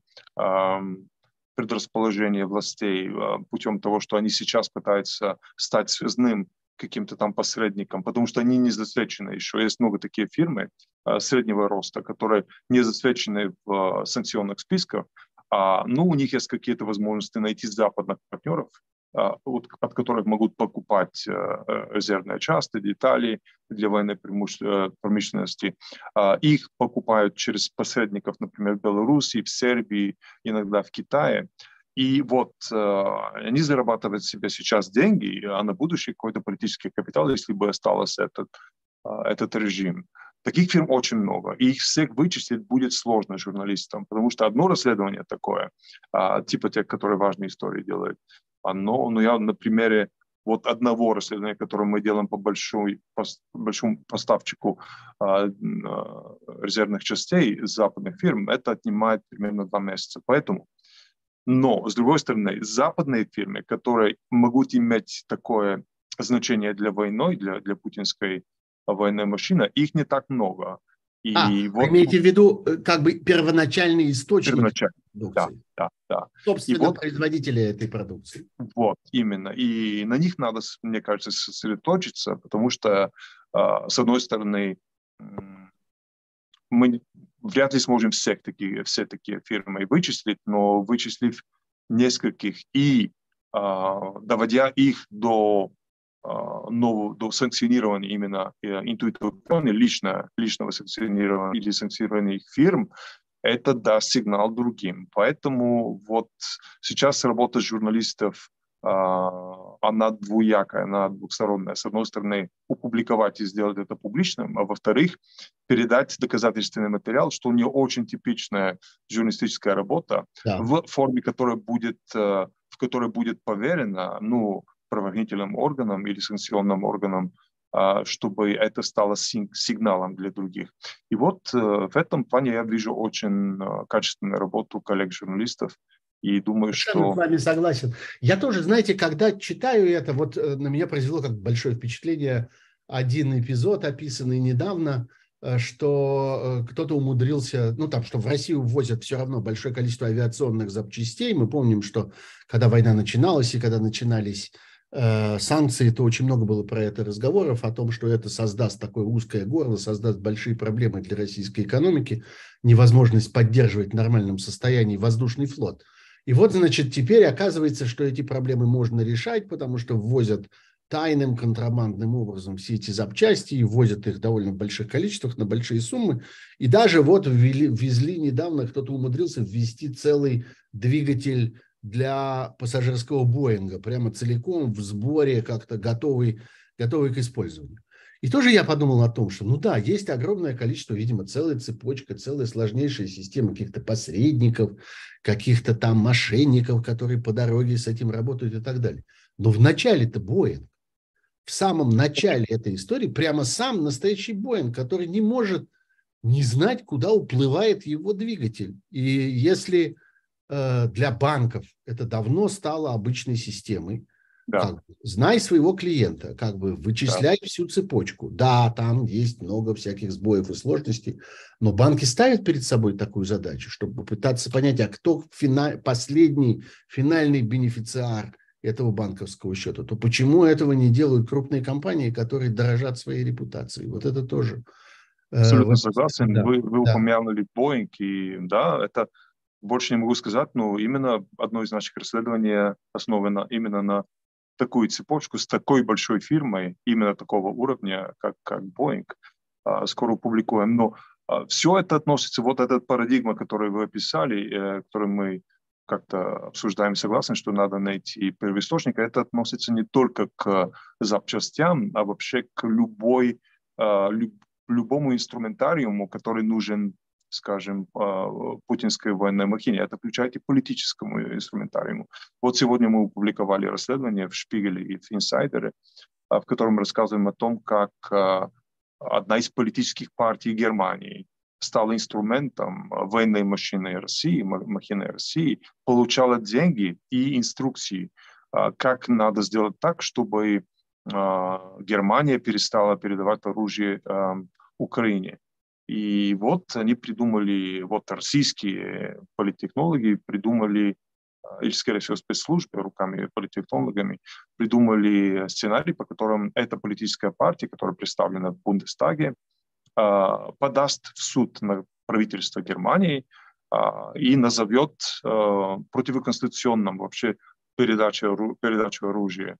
предрасположение властей э, путем того, что они сейчас пытаются стать связным каким-то там посредником, потому что они не засвечены еще. Есть много таких фирмы э, среднего роста, которые не засвечены в санкционных списках, а, ну, у них есть какие-то возможности найти западных партнеров, а, от, от которых могут покупать э, э, резервные части, детали для военной э, промышленности. А, их покупают через посредников, например, в Беларуси, в Сербии, иногда в Китае. И вот они зарабатывают себе сейчас деньги, а на будущее какой-то политический капитал, если бы остался этот, этот режим. Таких фирм очень много, и их всех вычислить будет сложно журналистам, потому что одно расследование такое, типа тех, которые важные истории делают, оно, ну я на примере вот одного расследования, которое мы делаем по большой, по большому поставщику а, резервных частей западных фирм, это отнимает примерно два месяца. Поэтому, но, с другой стороны, западные фирмы, которые могут иметь такое значение для войны, для, для путинской военной машины, их не так много. И а, вот, имеете в виду э, как бы первоначальный источник первоначальный, продукции? Да, да, да. Собственно, и вот, производители этой продукции. Вот, именно. И на них надо, мне кажется, сосредоточиться, потому что, а, с одной стороны, мы вряд ли сможем всех такие, все такие фирмы вычислить, но вычислив нескольких и а, доводя их до а, нового, до санкционирования именно э, интуитивного, лично, личного санкционирования или санкционирования их фирм, это даст сигнал другим. Поэтому вот сейчас работа журналистов, а, она двуякая, она двухсторонняя. С одной стороны, опубликовать и сделать это публичным, а во-вторых, передать доказательственный материал, что у нее очень типичная журналистическая работа, да. в форме, которая будет, э, в которой будет поверена, ну, правоохранительным органам или санкционным органам, а, чтобы это стало сигналом для других. И вот э, в этом плане я вижу очень э, качественную работу коллег-журналистов, и думаю, Совершенно что... с вами согласен. Я тоже, знаете, когда читаю это, вот э, на меня произвело как большое впечатление один эпизод, описанный недавно, что кто-то умудрился, ну там, что в Россию ввозят все равно большое количество авиационных запчастей. Мы помним, что когда война начиналась и когда начинались санкции, то очень много было про это разговоров, о том, что это создаст такое узкое горло, создаст большие проблемы для российской экономики, невозможность поддерживать в нормальном состоянии воздушный флот. И вот, значит, теперь оказывается, что эти проблемы можно решать, потому что ввозят тайным, контрабандным образом все эти запчасти и ввозят их в довольно больших количествах на большие суммы. И даже вот ввели, ввезли недавно, кто-то умудрился ввести целый двигатель для пассажирского Боинга, прямо целиком в сборе, как-то готовый, готовый к использованию. И тоже я подумал о том, что, ну да, есть огромное количество, видимо, целая цепочка, целая сложнейшая система каких-то посредников, каких-то там мошенников, которые по дороге с этим работают и так далее. Но в начале-то Боинг, в самом начале этой истории, прямо сам настоящий Боинг, который не может не знать, куда уплывает его двигатель. И если для банков это давно стало обычной системой. Да. Как бы, знай своего клиента, как бы вычисляй да. всю цепочку. Да, там есть много всяких сбоев и сложностей, но банки ставят перед собой такую задачу, чтобы попытаться понять, а кто финаль, последний, финальный бенефициар этого банковского счета, то почему этого не делают крупные компании, которые дорожат своей репутацией? Вот это тоже. Э, Абсолютно согласен. Да, вы вы да. упомянули Boeing, и да, это больше не могу сказать, но именно одно из наших расследований основано именно на такую цепочку с такой большой фирмой, именно такого уровня, как, как Boeing, а, скоро публикуем. Но а, все это относится, вот этот парадигма, который вы описали, э, который мы как-то обсуждаем, согласны, что надо найти первоисточник, это относится не только к запчастям, а вообще к любой, а, любому инструментариуму, который нужен скажем, путинской военной махине. Это включает и политическому инструментариуму. Вот сегодня мы опубликовали расследование в Шпигеле и в Инсайдере, в котором рассказываем о том, как одна из политических партий Германии стала инструментом военной машины России, махины России, получала деньги и инструкции, как надо сделать так, чтобы Германия перестала передавать оружие Украине. И вот они придумали, вот российские политтехнологи придумали, а, или, скорее всего, спецслужбы руками политтехнологами, придумали сценарий, по которому эта политическая партия, которая представлена в Бундестаге, а, подаст в суд на правительство Германии а, и назовет противоконституционным вообще передачу, передачу оружия.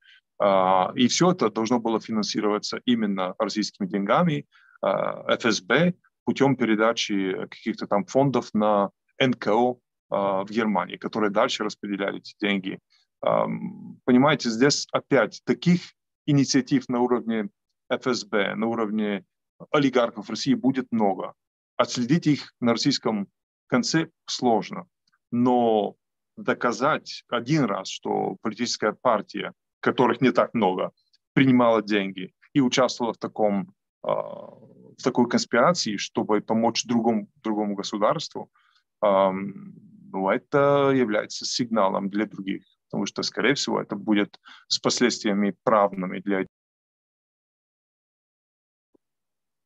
И все это должно было финансироваться именно российскими деньгами, ФСБ, путем передачи каких-то там фондов на НКО а, в Германии, которые дальше распределяли эти деньги. Понимаете, здесь опять таких инициатив на уровне ФСБ, на уровне олигархов России будет много. Отследить их на российском конце сложно. Но доказать один раз, что политическая партия, которых не так много, принимала деньги и участвовала в таком а, в такой конспирации, чтобы помочь другому, другому государству, ну, это является сигналом для других, потому что, скорее всего, это будет с последствиями правными для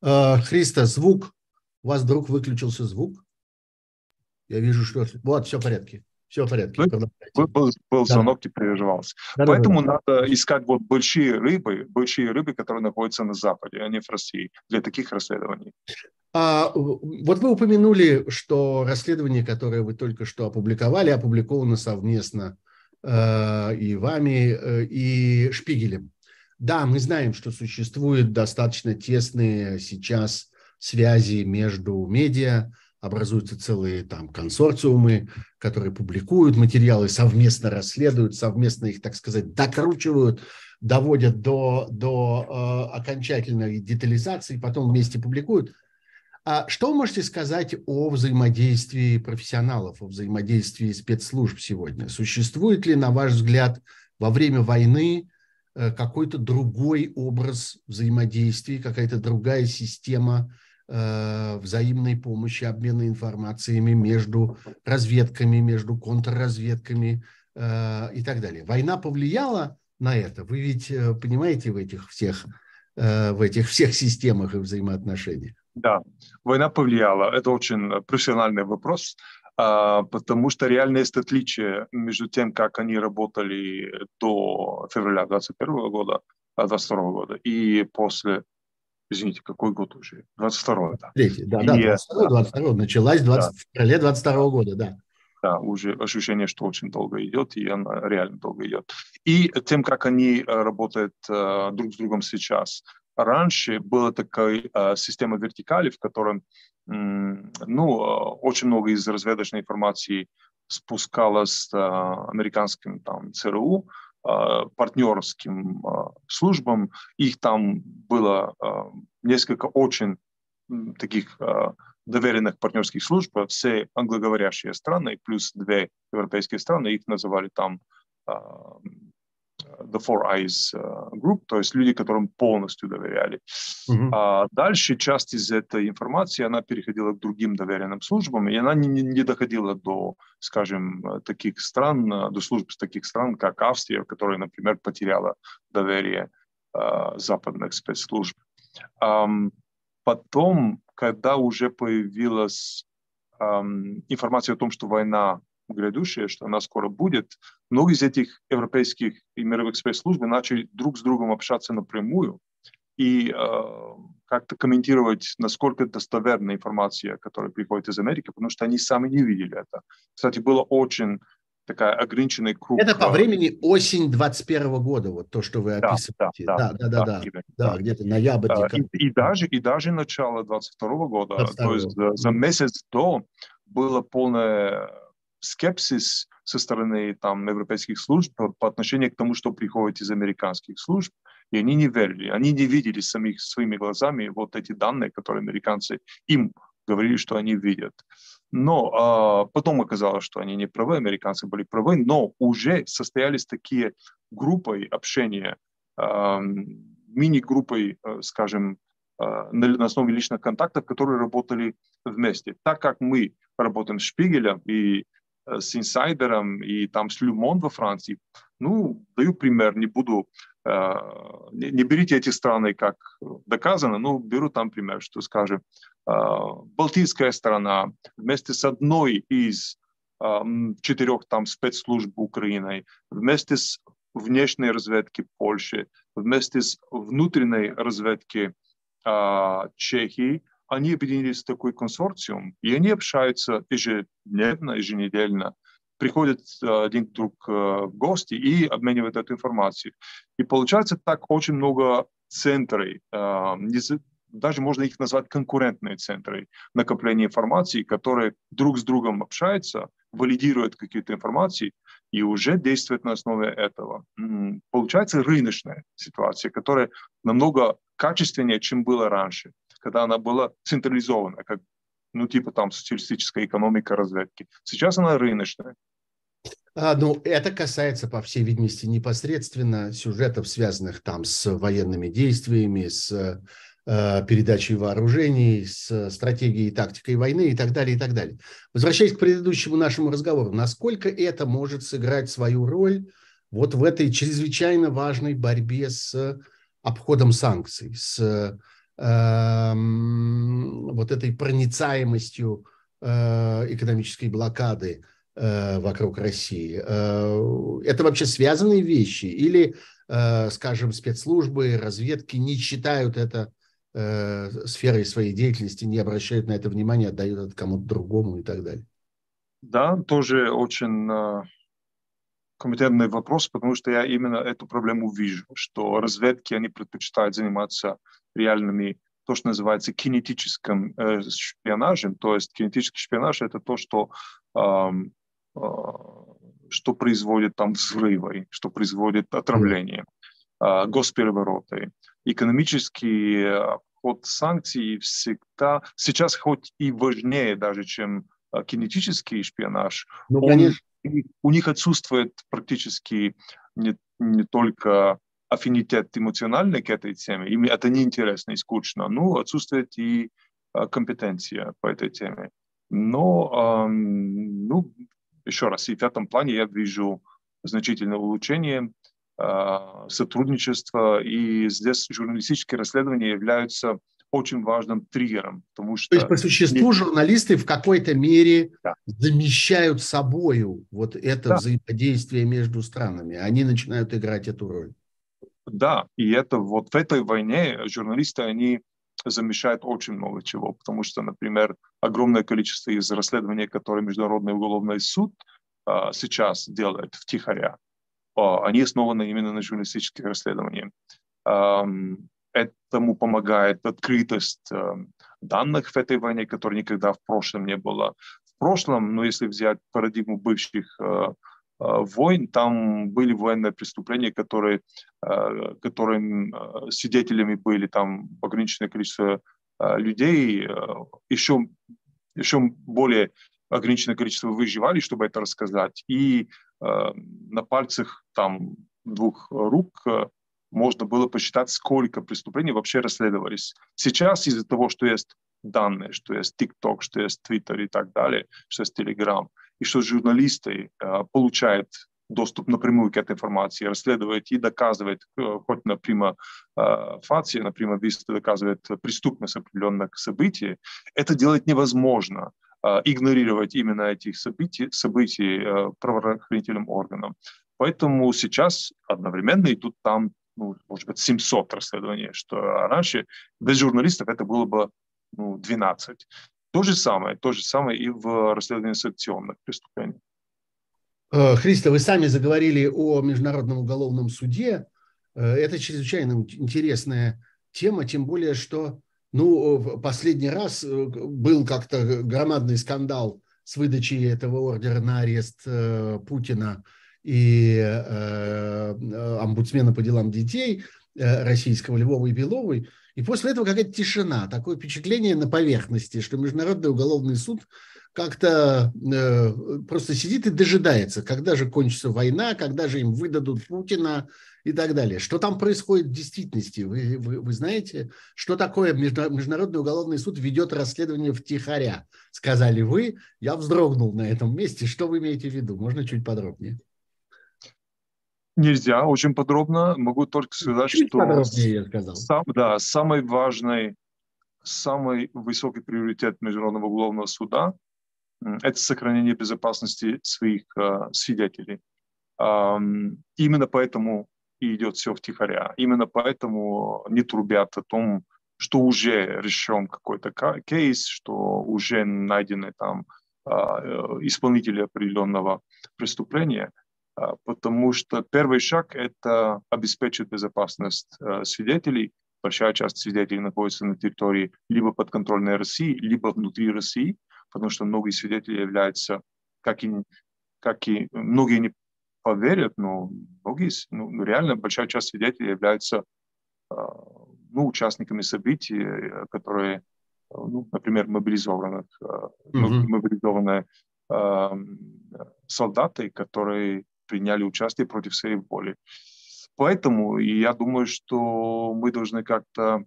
а, Христа, звук. У вас вдруг выключился звук? Я вижу, что... Вот, все в порядке. Все в порядке. Был, был, был звонок, да. ты переживался. Да, Поэтому да, да. надо искать вот большие рыбы, большие рыбы, которые находятся на Западе, а не в России, для таких расследований. А, вот вы упомянули, что расследование, которое вы только что опубликовали, опубликовано совместно э, и вами, э, и Шпигелем. Да, мы знаем, что существуют достаточно тесные сейчас связи между медиа, образуются целые там консорциумы, которые публикуют материалы, совместно расследуют, совместно их, так сказать, докручивают, доводят до, до э, окончательной детализации, потом вместе публикуют. А что вы можете сказать о взаимодействии профессионалов, о взаимодействии спецслужб сегодня? Существует ли, на ваш взгляд, во время войны э, какой-то другой образ взаимодействия, какая-то другая система взаимной помощи, обмена информациями между разведками, между контрразведками э, и так далее. Война повлияла на это? Вы ведь э, понимаете в этих всех, в этих всех системах и взаимоотношениях? Да, война повлияла. Это очень профессиональный вопрос, а, потому что реально есть отличие между тем, как они работали до февраля 2021 года, 2022 года и после извините, какой год уже? 22-й, да. Третий, да, и, да, 22 22 началась 20, да. в феврале 22 года, да. Да, уже ощущение, что очень долго идет, и она реально долго идет. И тем, как они э, работают uh, друг с другом сейчас. Раньше была такая uh, система вертикали, в котором ну, uh, очень много из разведочной информации спускалось американским там, ЦРУ, партнерским а, службам. Их там было а, несколько очень таких доверенных партнерских служб. Все англоговорящие страны, плюс две европейские страны, их называли там The Four Eyes Group, то есть люди, которым полностью доверяли. Uh-huh. А дальше часть из этой информации, она переходила к другим доверенным службам, и она не, не доходила до, скажем, таких стран, до служб таких стран, как Австрия, которая, например, потеряла доверие uh, западных спецслужб. Um, потом, когда уже появилась информация о том, что война грядущее, что она скоро будет, многие из этих европейских и мировых спецслужб начали друг с другом общаться напрямую и э, как-то комментировать, насколько достоверна информация, которая приходит из Америки, потому что они сами не видели это. Кстати, было очень такая ограниченный круг. Это по времени осень 21 года, вот то, что вы описываете. Да, да, да, да, да, да, да, где-то ноябрь, декабрь. И, и, даже, и даже начало 22 года, 22 то есть за, за месяц до было полное скепсис со стороны там, европейских служб по, отношению к тому, что приходит из американских служб, и они не верили, они не видели самих своими глазами вот эти данные, которые американцы им говорили, что они видят. Но а, потом оказалось, что они не правы, американцы были правы, но уже состоялись такие группы общения, а, мини-группой, э, скажем, а, на основе личных контактов, которые работали вместе. Так как мы работаем с Шпигелем и с инсайдером и там с Люмон во Франции. Ну, даю пример, не буду, э, не, не берите эти страны как доказано, но беру там пример, что скажем, э, Балтийская страна вместе с одной из четырех там спецслужб Украины, вместе с внешней разведки Польши, вместе с внутренней разведки Чехии они объединились в такой консорциум, и они общаются ежедневно, еженедельно, приходят э, один друг э, в гости и обменивают эту информацию. И получается так очень много центров, э, даже можно их назвать конкурентные центры накопления информации, которые друг с другом общаются, валидируют какие-то информации и уже действуют на основе этого. Получается рыночная ситуация, которая намного качественнее, чем было раньше когда она была централизована, как, ну, типа там социалистическая экономика разведки. Сейчас она рыночная. А, ну, это касается, по всей видимости, непосредственно сюжетов, связанных там с военными действиями, с э, передачей вооружений, с стратегией и тактикой войны и так далее, и так далее. Возвращаясь к предыдущему нашему разговору, насколько это может сыграть свою роль вот в этой чрезвычайно важной борьбе с обходом санкций, с вот этой проницаемостью э, экономической блокады э, вокруг России. Э, это вообще связанные вещи? Или, скажем, спецслужбы, разведки не считают это сферой своей деятельности, не обращают на это внимания, отдают это кому-то другому и так далее? Да, тоже очень комментарный вопрос, потому что я именно эту проблему вижу, что разведки, они предпочитают заниматься реальными, то, что называется кинетическим э, шпионажем. То есть кинетический шпионаж – это то, что, э, э, что производит там взрывы, что производит отравление, э, госперевороты. Экономический ход санкций всегда, сейчас хоть и важнее даже, чем э, кинетический шпионаж, ну, он, у них отсутствует практически не, не только аффинитет эмоциональный к этой теме, им это неинтересно и скучно, ну, отсутствует и а, компетенция по этой теме. Но, ну, еще раз, и в этом плане я вижу значительное улучшение э, сотрудничества, и здесь журналистические расследования являются очень важным триггером, потому что... То есть, по существу, журналисты в какой-то мере да. замещают собою вот это да. взаимодействие между странами. Они начинают играть эту роль. Да, и это вот в этой войне журналисты, они замещают очень много чего, потому что, например, огромное количество из расследований, которые Международный уголовный суд а, сейчас делает втихаря, а, они основаны именно на журналистических расследованиях. А, этому помогает открытость а, данных в этой войне, которой никогда в прошлом не было. В прошлом, ну, если взять парадигму бывших а, войн, там были военные преступления, которые, э, которым э, свидетелями были там ограниченное количество людей, еще, еще более ограниченное количество выживали, чтобы это рассказать. И на пальцах там двух рук можно было посчитать, сколько преступлений вообще расследовались. Сейчас из-за того, что есть данные, что есть TikTok, что есть Twitter и так далее, что есть Telegram, и что журналисты э, получают доступ напрямую к этой информации, расследует и доказывает, э, хоть на прямо э, фации, на прямо висте доказывает преступность определенных событий, это делать невозможно игнорировать именно этих событий, событий правоохранительным органам. Поэтому сейчас одновременно идут там, ну, может быть, 700 расследований, что раньше без журналистов это было бы ну, 12. То же самое, то же самое и в расследовании санкционных преступлений. Э, Христо, вы сами заговорили о Международном уголовном суде. Э, это чрезвычайно интересная тема, тем более, что ну, последний раз э, был как-то громадный скандал с выдачей этого ордера на арест Путина и омбудсмена по делам детей российского Львова и Беловой. И после этого какая-то тишина, такое впечатление на поверхности, что Международный уголовный суд как-то э, просто сидит и дожидается, когда же кончится война, когда же им выдадут Путина и так далее. Что там происходит в действительности? Вы, вы, вы знаете, что такое Международный уголовный суд ведет расследование втихаря? Сказали вы, я вздрогнул на этом месте. Что вы имеете в виду? Можно чуть подробнее? Нельзя очень подробно. Могу только сказать, чуть что подробнее, я сказал. Сам, да, самый важный, самый высокий приоритет Международного уголовного суда это сохранение безопасности своих э, свидетелей. Э, именно поэтому и идет все втихаря. Именно поэтому не трубят о том, что уже решен какой-то кейс, что уже найдены там э, исполнители определенного преступления, потому что первый шаг – это обеспечить безопасность э, свидетелей. Большая часть свидетелей находится на территории либо подконтрольной России, либо внутри России – потому что многие свидетели являются, как и, как и многие не поверят, но многие, ну, ну реально большая часть свидетелей являются а, ну, участниками событий, которые, ну, например, мобилизованных, mm-hmm. мобилизованные солдаты, которые приняли участие против своей воли. Поэтому я думаю, что мы должны как-то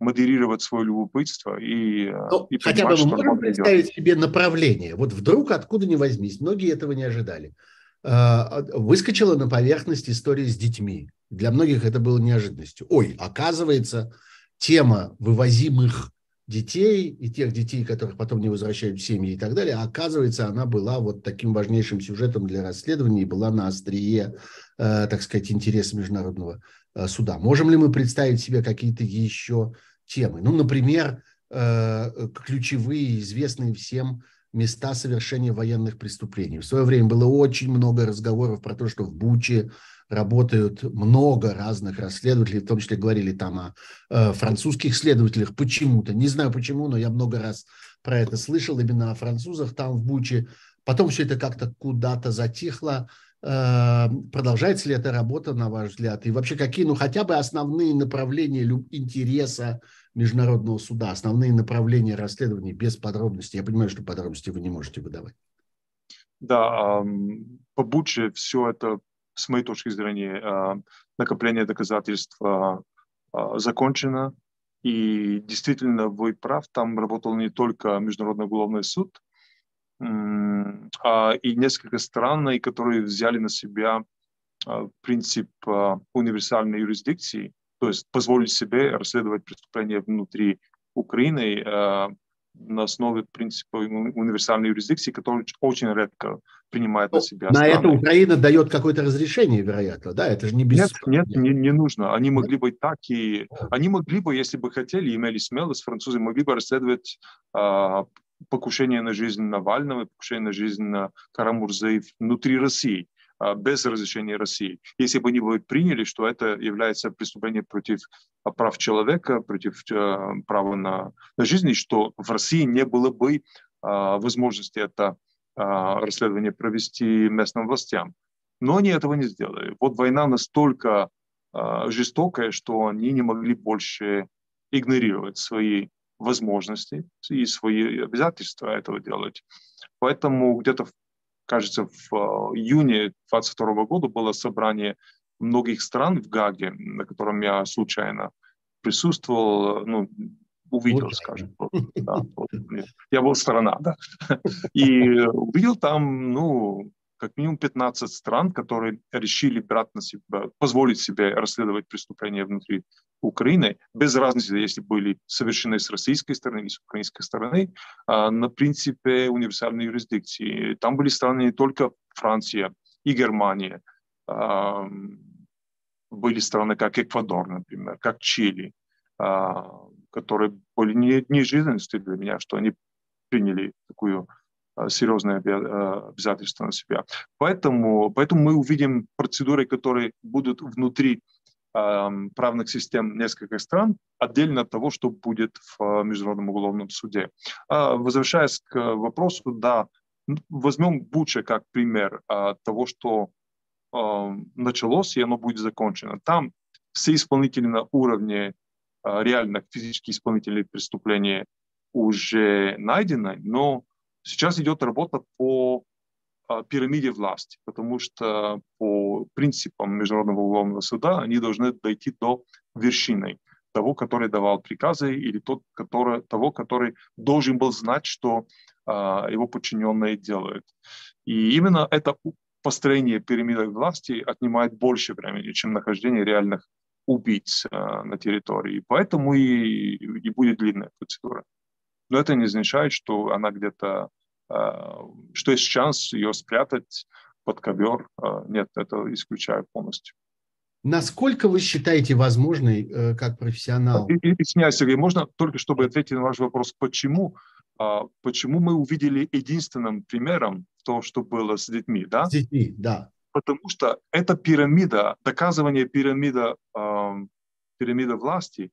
модерировать свое любопытство и, э, ну, и хотя бы мы можем представить идет. себе направление. Вот вдруг откуда ни возьмись, многие этого не ожидали. А, выскочила на поверхность история с детьми. Для многих это было неожиданностью. Ой, оказывается, тема вывозимых детей и тех детей, которых потом не возвращают в семьи и так далее, оказывается, она была вот таким важнейшим сюжетом для расследования и была на острие, э, так сказать, интереса международного э, суда. Можем ли мы представить себе какие-то еще темы. Ну, например, э, ключевые, известные всем места совершения военных преступлений. В свое время было очень много разговоров про то, что в Буче работают много разных расследователей, в том числе говорили там о э, французских следователях почему-то. Не знаю почему, но я много раз про это слышал, именно о французах там в Буче. Потом все это как-то куда-то затихло. Э, продолжается ли эта работа, на ваш взгляд? И вообще какие, ну, хотя бы основные направления интереса Международного суда, основные направления расследований без подробностей? Я понимаю, что подробности вы не можете выдавать. Да, по Буче все это, с моей точки зрения, а, накопление доказательств а, а, закончено. И действительно, вы прав, там работал не только Международный уголовный суд, а и несколько стран, которые взяли на себя принцип универсальной юрисдикции, то есть позволить себе расследовать преступления внутри Украины на основе принципа универсальной юрисдикции, который очень редко принимает на себя. На страны. это Украина дает какое-то разрешение, вероятно, да? Это же не без... Нет, нет, не, не нужно. Они могли бы так и... Они могли бы, если бы хотели, имели смелость, французы могли бы расследовать э, покушение на жизнь Навального, покушение на жизнь на Карамурзы внутри России. А, без разрешения России. Если бы они бы приняли, что это является преступлением против а, прав человека, против э, права на, на жизнь, что в России не было бы а, возможности это расследование провести местным властям. Но они этого не сделали. Вот война настолько жестокая, что они не могли больше игнорировать свои возможности и свои обязательства этого делать. Поэтому где-то в кажется, в июне 22 года было собрание многих стран в Гаге, на котором я случайно присутствовал, ну, увидел, вот. скажем. Вот, да, вот, я был сторона, да. И увидел там, ну, как минимум 15 стран, которые решили брать на себя, позволить себе расследовать преступления внутри Украины, без разницы, если были совершены с российской стороны или с украинской стороны, а, на принципе универсальной юрисдикции. Там были страны не только Франция и Германия, а, были страны, как Эквадор, например, как Чили, а, которые были не, неожиданностью для меня, что они приняли такую а, серьезное а, обязательство на себя. Поэтому, поэтому мы увидим процедуры, которые будут внутри правных систем нескольких стран, отдельно от того, что будет в Международном уголовном суде. Возвращаясь к вопросу, да, возьмем Буча как пример того, что началось, и оно будет закончено. Там все исполнители на уровне реальных физических исполнителей преступления уже найдены, но сейчас идет работа по пирамиде власти, потому что по принципам Международного уголовного суда они должны дойти до вершины того, который давал приказы, или тот, который, того, который должен был знать, что а, его подчиненные делают. И именно это построение пирамиды власти отнимает больше времени, чем нахождение реальных убийц э, на территории. Поэтому и, и будет длинная процедура. Но это не означает, что она где-то, э, что есть шанс ее спрятать под ковер. Э, нет, это исключаю полностью. Насколько вы считаете возможной, э, как профессионал? Извиняюсь, Сергей, можно только чтобы ответить на ваш вопрос, почему, а, почему мы увидели единственным примером то, что было с детьми, да? С детьми, да. Потому что эта пирамида, доказывание пирамида, пирамида власти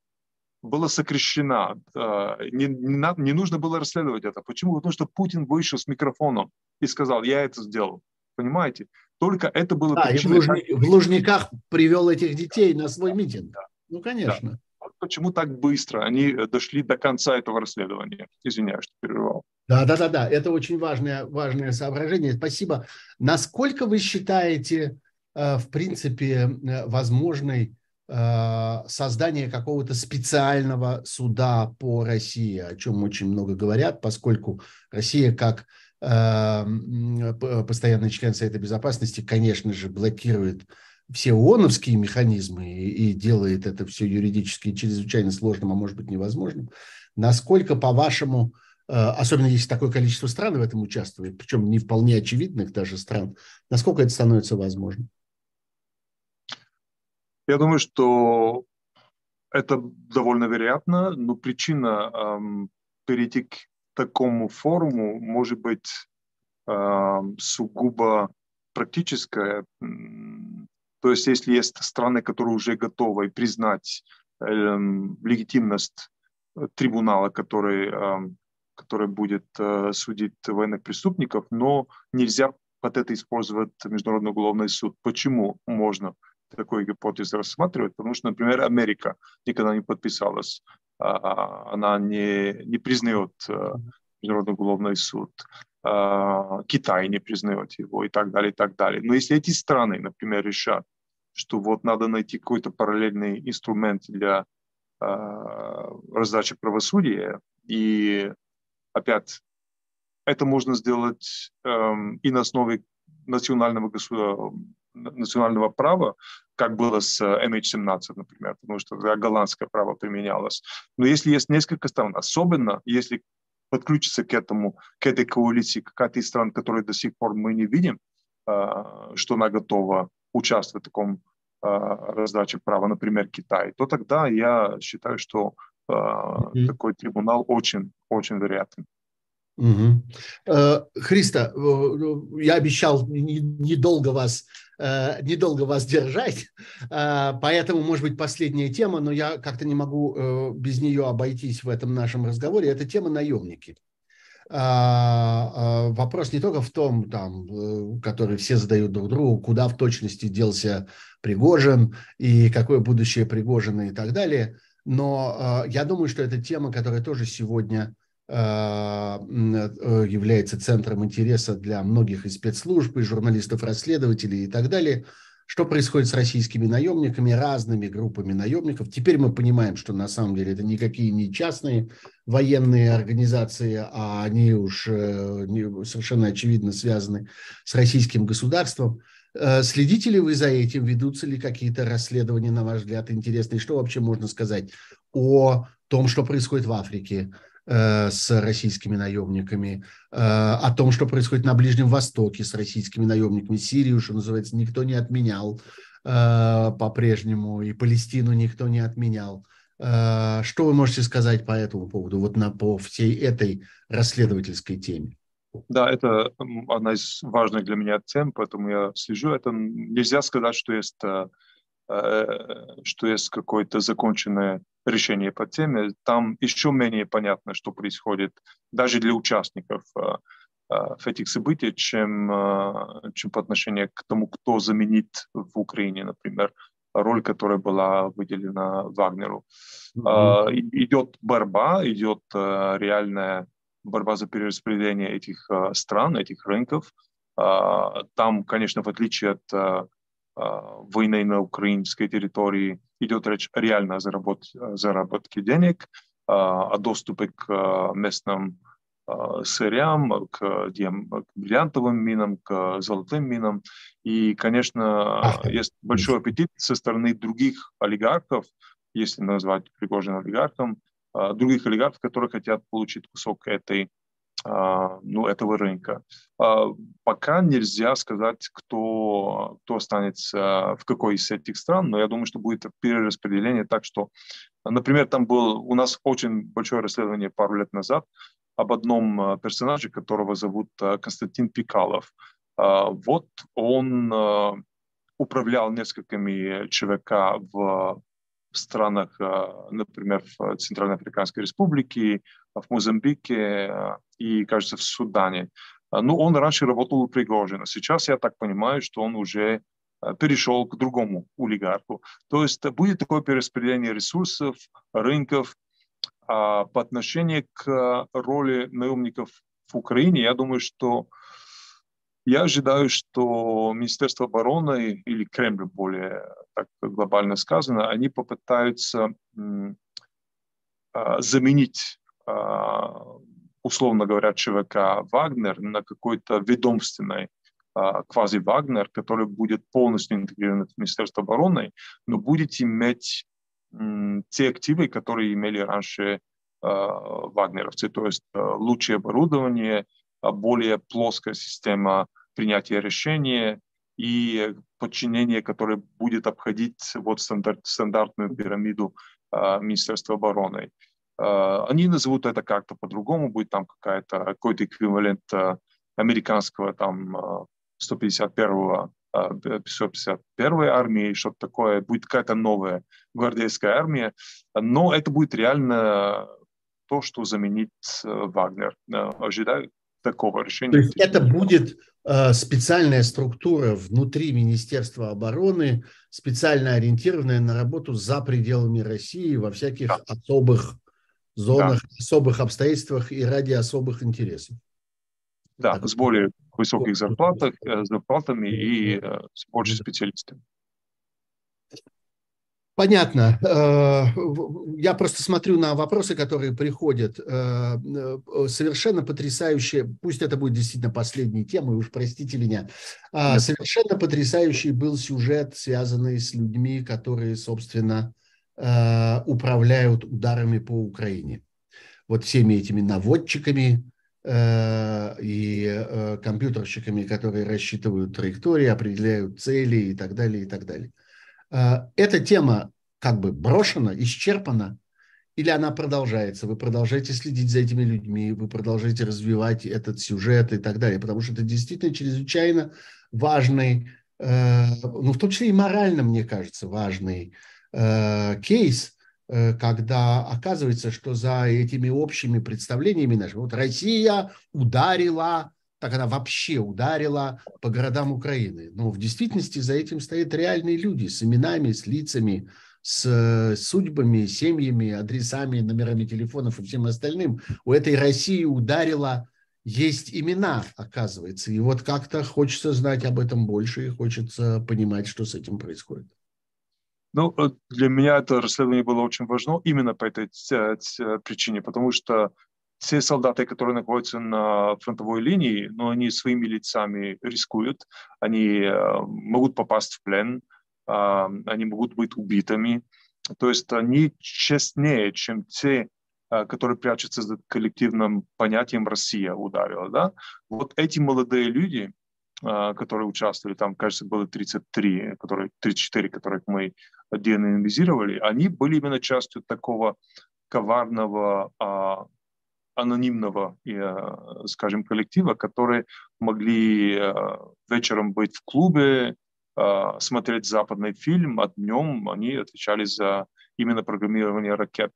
была сокращена. Не, не, не нужно было расследовать это. Почему? Потому что Путин вышел с микрофоном и сказал, я это сделал. Понимаете? Только это было да, причиной... И в, Лужни... в Лужниках привел этих детей на свой митинг. Да. Ну, конечно. Да почему так быстро они э, дошли до конца этого расследования. Извиняюсь, что перерывал. Да, да, да, да. Это очень важное, важное соображение. Спасибо. Насколько вы считаете, э, в принципе, э, возможной создание какого-то специального суда по России, о чем очень много говорят, поскольку Россия как постоянный член Совета Безопасности, конечно же, блокирует все ООНовские механизмы и, и делает это все юридически чрезвычайно сложным, а может быть невозможным, насколько, по-вашему, э, особенно если такое количество стран в этом участвует, причем не вполне очевидных даже стран, насколько это становится возможным? Я думаю, что это довольно вероятно, но причина эм, перейти к такому форуму может быть эм, сугубо практическая. То есть если есть страны, которые уже готовы признать э, легитимность э, трибунала, который, э, который будет э, судить военных преступников, но нельзя под это использовать Международный уголовный суд. Почему можно такой гипотез рассматривать? Потому что, например, Америка никогда не подписалась, э, она не, не признает э, Международный уголовный суд. А, Китай не признает его и так далее, и так далее. Но если эти страны, например, решат, что вот надо найти какой-то параллельный инструмент для э, раздачи правосудия, и опять это можно сделать э, и на основе национального, национального права, как было с MH17, например, потому что голландское право применялось. Но если есть несколько стран, особенно если подключиться к этому, к этой коалиции какая-то из стран, которые до сих пор мы не видим, а, что она готова участвовать в таком а, раздаче права, например, Китай, то тогда я считаю, что mm-hmm. такой трибунал очень, очень вероятен. Угу. Христа, я обещал недолго вас, недолго вас держать, поэтому, может быть, последняя тема, но я как-то не могу без нее обойтись в этом нашем разговоре. Это тема наемники. Вопрос не только в том, там, который все задают друг другу, куда в точности делся Пригожин и какое будущее Пригожина и так далее, но я думаю, что это тема, которая тоже сегодня является центром интереса для многих и спецслужб, и журналистов-расследователей и так далее – что происходит с российскими наемниками, разными группами наемников. Теперь мы понимаем, что на самом деле это никакие не частные военные организации, а они уж э, совершенно очевидно связаны с российским государством. Э, следите ли вы за этим? Ведутся ли какие-то расследования, на ваш взгляд, интересные? Что вообще можно сказать о том, что происходит в Африке, Э, с российскими наемниками, э, о том, что происходит на Ближнем Востоке с российскими наемниками. Сирию, что называется, никто не отменял э, по-прежнему, и Палестину никто не отменял. Что вы можете сказать по этому поводу, вот на, по всей этой расследовательской теме? Да, это одна из важных для меня тем, поэтому я слежу. Это нельзя сказать, что есть, что есть какое-то законченное решение по теме, там еще менее понятно, что происходит даже для участников э, э, этих событиях, чем, э, чем по отношению к тому, кто заменит в Украине, например, роль, которая была выделена Вагнеру. Mm-hmm. Идет борьба, идет реальная борьба за перераспределение этих стран, этих рынков. Там, конечно, в отличие от войны на украинской территории, идет речь реально о заработке, заработке денег, о доступе к местным сырям, к, диам, к бриллиантовым минам, к золотым минам. И, конечно, есть большой аппетит со стороны других олигархов, если назвать Пригожина олигархом, других олигархов, которые хотят получить кусок этой а, ну, этого рынка. А, пока нельзя сказать, кто, кто останется в какой из этих стран, но я думаю, что будет перераспределение так, что, например, там был у нас очень большое расследование пару лет назад об одном а, персонаже, которого зовут Константин Пикалов. Вот он управлял несколькими ЧВК в в странах, например, в Центральноафриканской Республике, в Мозамбике и, кажется, в Судане. Ну, он раньше работал у Пригожина. Сейчас я так понимаю, что он уже перешел к другому олигарху. То есть будет такое перераспределение ресурсов, рынков. А по отношению к роли наемников в Украине, я думаю, что я ожидаю, что Министерство обороны или Кремль, более так глобально сказано, они попытаются заменить условно говоря, ЧВК «Вагнер» на какой-то ведомственной квази-Вагнер, который будет полностью интегрирован в Министерство обороны, но будет иметь те активы, которые имели раньше вагнеровцы, то есть лучшее оборудование, более плоская система принятия решения и подчинение, которое будет обходить вот стандарт, стандартную пирамиду Министерства обороны. Э, они назовут это как-то по-другому, будет там какая-то, какой-то эквивалент э, американского там 151-го э, 151 армии, что-то такое, будет какая-то новая гвардейская армия, но это будет реально то, что заменит Вагнер. Ожидаю такого решения. То есть это будет специальная структура внутри Министерства обороны, специально ориентированная на работу за пределами России во всяких да. особых зонах, да. особых обстоятельствах и ради особых интересов. Да, так, с более высоких зарплатах, э, зарплатами и э, с большими специалистами. Понятно. Э, я просто смотрю на вопросы, которые приходят. Совершенно потрясающие, пусть это будет действительно последней темой, уж простите меня. А, совершенно потрясающий был сюжет, связанный с людьми, которые, собственно, Э, управляют ударами по Украине. Вот всеми этими наводчиками э, и э, компьютерщиками, которые рассчитывают траектории, определяют цели и так далее, и так далее. Эта тема как бы брошена, исчерпана, или она продолжается? Вы продолжаете следить за этими людьми, вы продолжаете развивать этот сюжет и так далее, потому что это действительно чрезвычайно важный, ну, в том числе и морально, мне кажется, важный э, кейс, э, когда оказывается, что за этими общими представлениями нашими, вот Россия ударила, так она вообще ударила по городам Украины. Но в действительности за этим стоят реальные люди с именами, с лицами, с судьбами, семьями, адресами, номерами телефонов и всем остальным. У этой России ударило есть имена, оказывается. И вот как-то хочется знать об этом больше и хочется понимать, что с этим происходит. Ну, э, для меня это расследование было очень важно именно по этой причине, потому что все солдаты, которые находятся на фронтовой линии, но они своими лицами рискуют, они э, могут попасть в плен, э, они могут быть убитыми. То есть они честнее, чем те, э, которые прячутся за коллективным понятием «Россия ударила». Да? Вот эти молодые люди, э, которые участвовали, там, кажется, было 33, которые, 34, которых мы деанонимизировали, они были именно частью такого коварного а, анонимного, э, скажем, коллектива, которые могли э, вечером быть в клубе, э, смотреть западный фильм, а днем они отвечали за именно программирование ракет.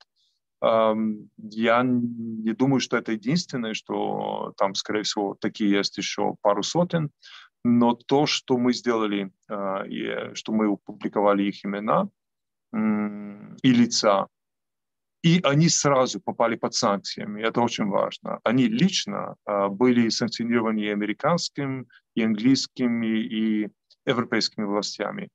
Я не думаю, что это единственное, что там, скорее всего, такие есть еще пару сотен, но то, что мы сделали, и что мы опубликовали их имена и лица, и они сразу попали под санкциями. Это очень важно. Они лично э, были санкционированы и американским, и английским, и, и европейскими властями.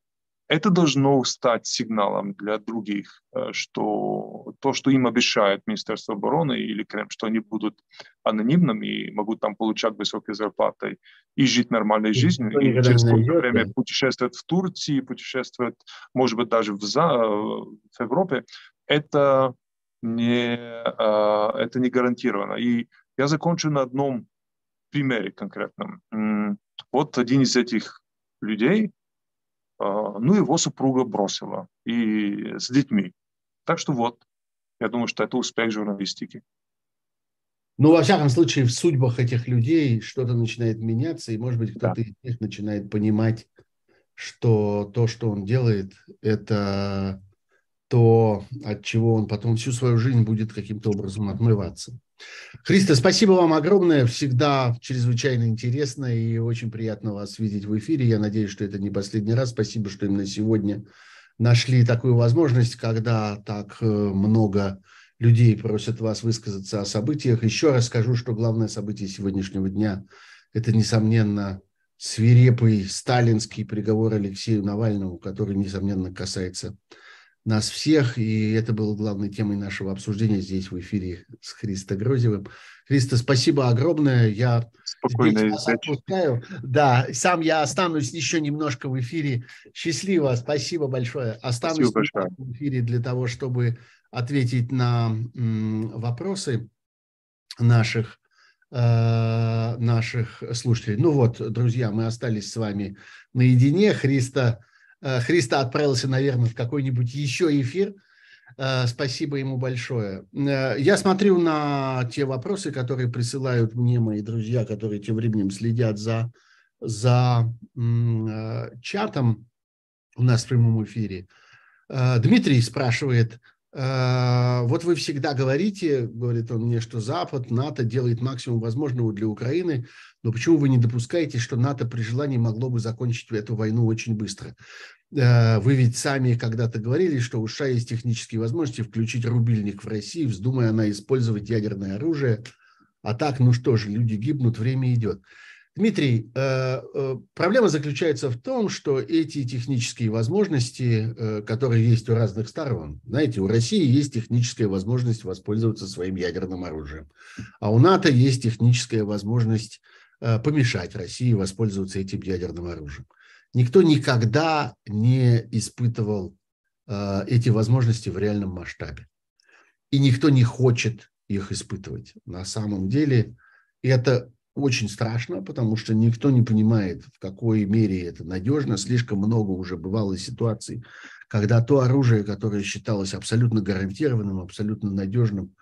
Это должно стать сигналом для других, э, что то, что им обещает Министерство обороны или Кремль, что они будут анонимными и могут там получать высокие зарплаты и жить нормальной жизнью, и через какое-то время путешествовать в Турции, путешествовать, может быть, даже в, за, в Европе, это не, а, это не гарантировано. И я закончу на одном примере конкретном. Вот один из этих людей, а, ну, его супруга бросила и с детьми. Так что вот, я думаю, что это успех журналистики. Ну, во всяком случае, в судьбах этих людей что-то начинает меняться, и, может быть, кто-то да. из них начинает понимать, что то, что он делает, это то от чего он потом всю свою жизнь будет каким-то образом отмываться. Христа, спасибо вам огромное. Всегда чрезвычайно интересно и очень приятно вас видеть в эфире. Я надеюсь, что это не последний раз. Спасибо, что именно сегодня нашли такую возможность, когда так э, много людей просят вас высказаться о событиях. Еще раз скажу, что главное событие сегодняшнего дня – это, несомненно, свирепый сталинский приговор Алексею Навальному, который, несомненно, касается нас всех, и это было главной темой нашего обсуждения здесь в эфире с Христо Грозевым. Христо, спасибо огромное. Я Спокойно вас отпускаю. Да, сам я останусь еще немножко в эфире. Счастливо, спасибо большое. Останусь спасибо в эфире для того, чтобы ответить на вопросы наших э, наших слушателей. Ну вот, друзья, мы остались с вами наедине. Христа Христа отправился, наверное, в какой-нибудь еще эфир. Э, спасибо ему большое. Э, я смотрю на те вопросы, которые присылают мне мои друзья, которые тем временем следят за, за чатом у нас в прямом эфире. Дмитрий спрашивает, вот вы всегда говорите, говорит он мне, что Запад, НАТО делает максимум возможного для Украины, но почему вы не допускаете, что НАТО при желании могло бы закончить эту войну очень быстро? Э, вы ведь сами когда-то говорили, что у США есть технические возможности включить рубильник в России, вздумая она использовать ядерное оружие. А так, ну что же, люди гибнут, время идет. Дмитрий, э, э, проблема заключается в том, что эти технические возможности, которые есть у разных сторон, знаете, у России есть техническая возможность воспользоваться своим ядерным оружием, а у НАТО есть техническая возможность Э, помешать России воспользоваться этим ядерным оружием. Никто никогда не испытывал э, эти возможности в реальном масштабе. И никто не хочет их испытывать. На самом деле это очень страшно, потому что никто не понимает, в какой мере это надежно. Слишком много уже бывало ситуаций, когда то оружие, которое считалось абсолютно гарантированным, абсолютно надежным,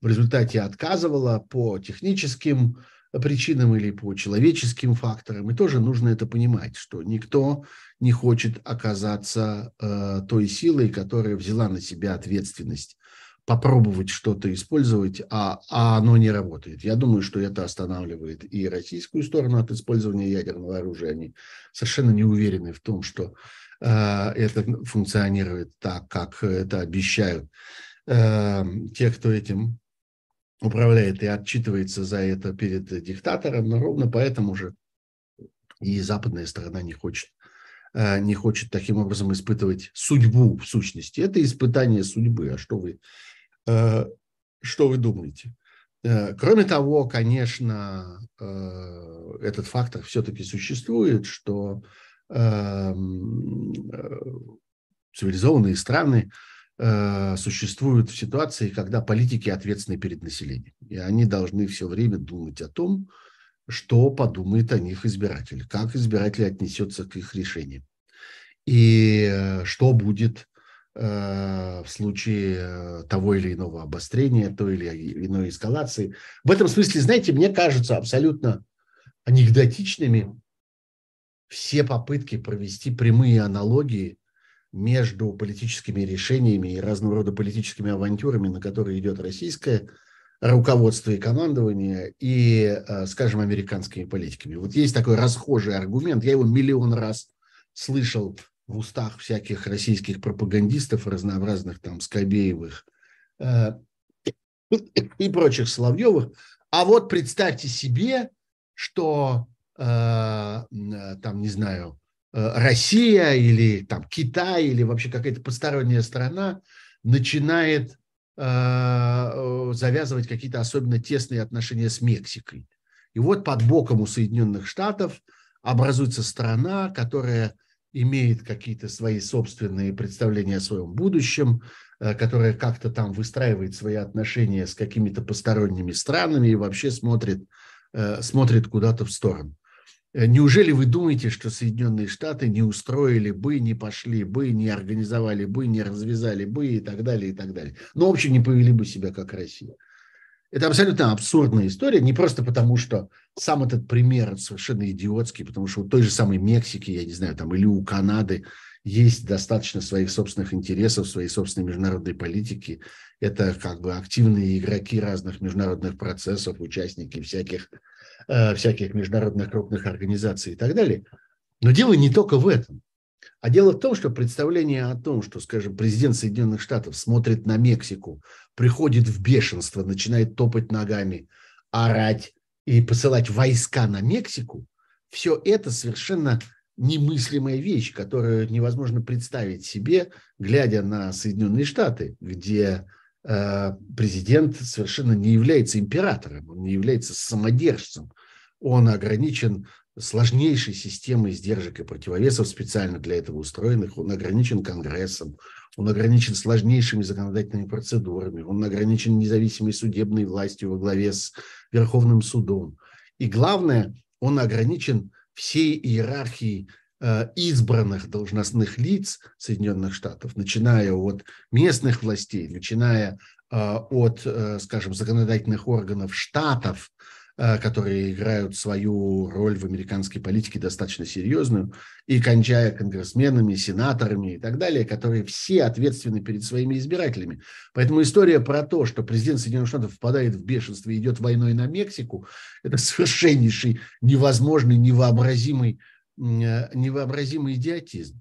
в результате отказывало по техническим причинам или по человеческим факторам. И тоже нужно это понимать, что никто не хочет оказаться э, той силой, которая взяла на себя ответственность попробовать что-то использовать, а, а оно не работает. Я думаю, что это останавливает и российскую сторону от использования ядерного оружия. Они совершенно не уверены в том, что э, это функционирует так, как это обещают э, те, кто этим управляет и отчитывается за это перед диктатором, но ровно поэтому же и западная сторона не хочет э, не хочет таким образом испытывать судьбу в сущности. Это испытание судьбы. А что вы что вы думаете? Э, кроме того, конечно, э, этот фактор все-таки существует, что эм, цивилизованные страны существуют в ситуации, когда политики ответственны перед населением. И они должны все время думать о том, что подумает о них избиратель, как избиратель отнесется к их решениям. И что будет Э, в случае э, того или иного обострения, той или иной эскалации. В этом смысле, знаете, мне кажутся абсолютно анекдотичными все попытки провести прямые аналогии между политическими решениями и разного рода политическими авантюрами, на которые идет российское руководство и командование, и, э, скажем, американскими политиками. Вот есть такой расхожий аргумент, я его миллион раз слышал в устах всяких российских пропагандистов, разнообразных там Скобеевых э, и прочих Соловьевых. А вот представьте себе, что э, там, не знаю, э, Россия или там Китай или вообще какая-то посторонняя страна начинает завязывать какие-то особенно тесные отношения с Мексикой. И вот под боком у Соединенных Штатов образуется страна, которая имеет какие-то свои собственные представления о своем будущем, э, которая как-то там выстраивает свои отношения с какими-то посторонними странами и вообще смотрит, э, смотрит куда-то в сторону. Э, неужели вы думаете, что Соединенные Штаты не устроили бы, не пошли бы, не организовали бы, не развязали бы и так далее, и так далее? Ну, в общем, не повели бы себя как Россия. Это абсолютно абсурдная история, не просто потому, что сам этот пример совершенно идиотский, потому что у той же самой Мексики, я не знаю, там или у Канады есть достаточно своих собственных интересов, своей собственной международной политики. Это как бы активные игроки разных международных процессов, участники всяких, э, всяких международных крупных организаций и так далее. Но дело не только в этом. А дело в том, что представление о том, что, скажем, президент Соединенных Штатов смотрит на Мексику, приходит в бешенство, начинает топать ногами, орать и посылать войска на Мексику, все это совершенно немыслимая вещь, которую невозможно представить себе, глядя на Соединенные Штаты, где э, президент совершенно не является императором, он не является самодержцем, он ограничен сложнейшей системой сдержек и противовесов, специально для этого устроенных. Он ограничен Конгрессом, он ограничен сложнейшими законодательными процедурами, он ограничен независимой судебной властью во главе с Верховным судом. И главное, он ограничен всей иерархией э, избранных должностных лиц Соединенных Штатов, начиная от местных властей, начиная э, от, э, скажем, законодательных органов штатов, которые играют свою роль в американской политике достаточно серьезную, и кончая конгрессменами, сенаторами и так далее, которые все ответственны перед своими избирателями. Поэтому история про то, что президент Соединенных Штатов впадает в бешенство и идет войной на Мексику, это совершеннейший, невозможный, невообразимый, э, невообразимый идиотизм.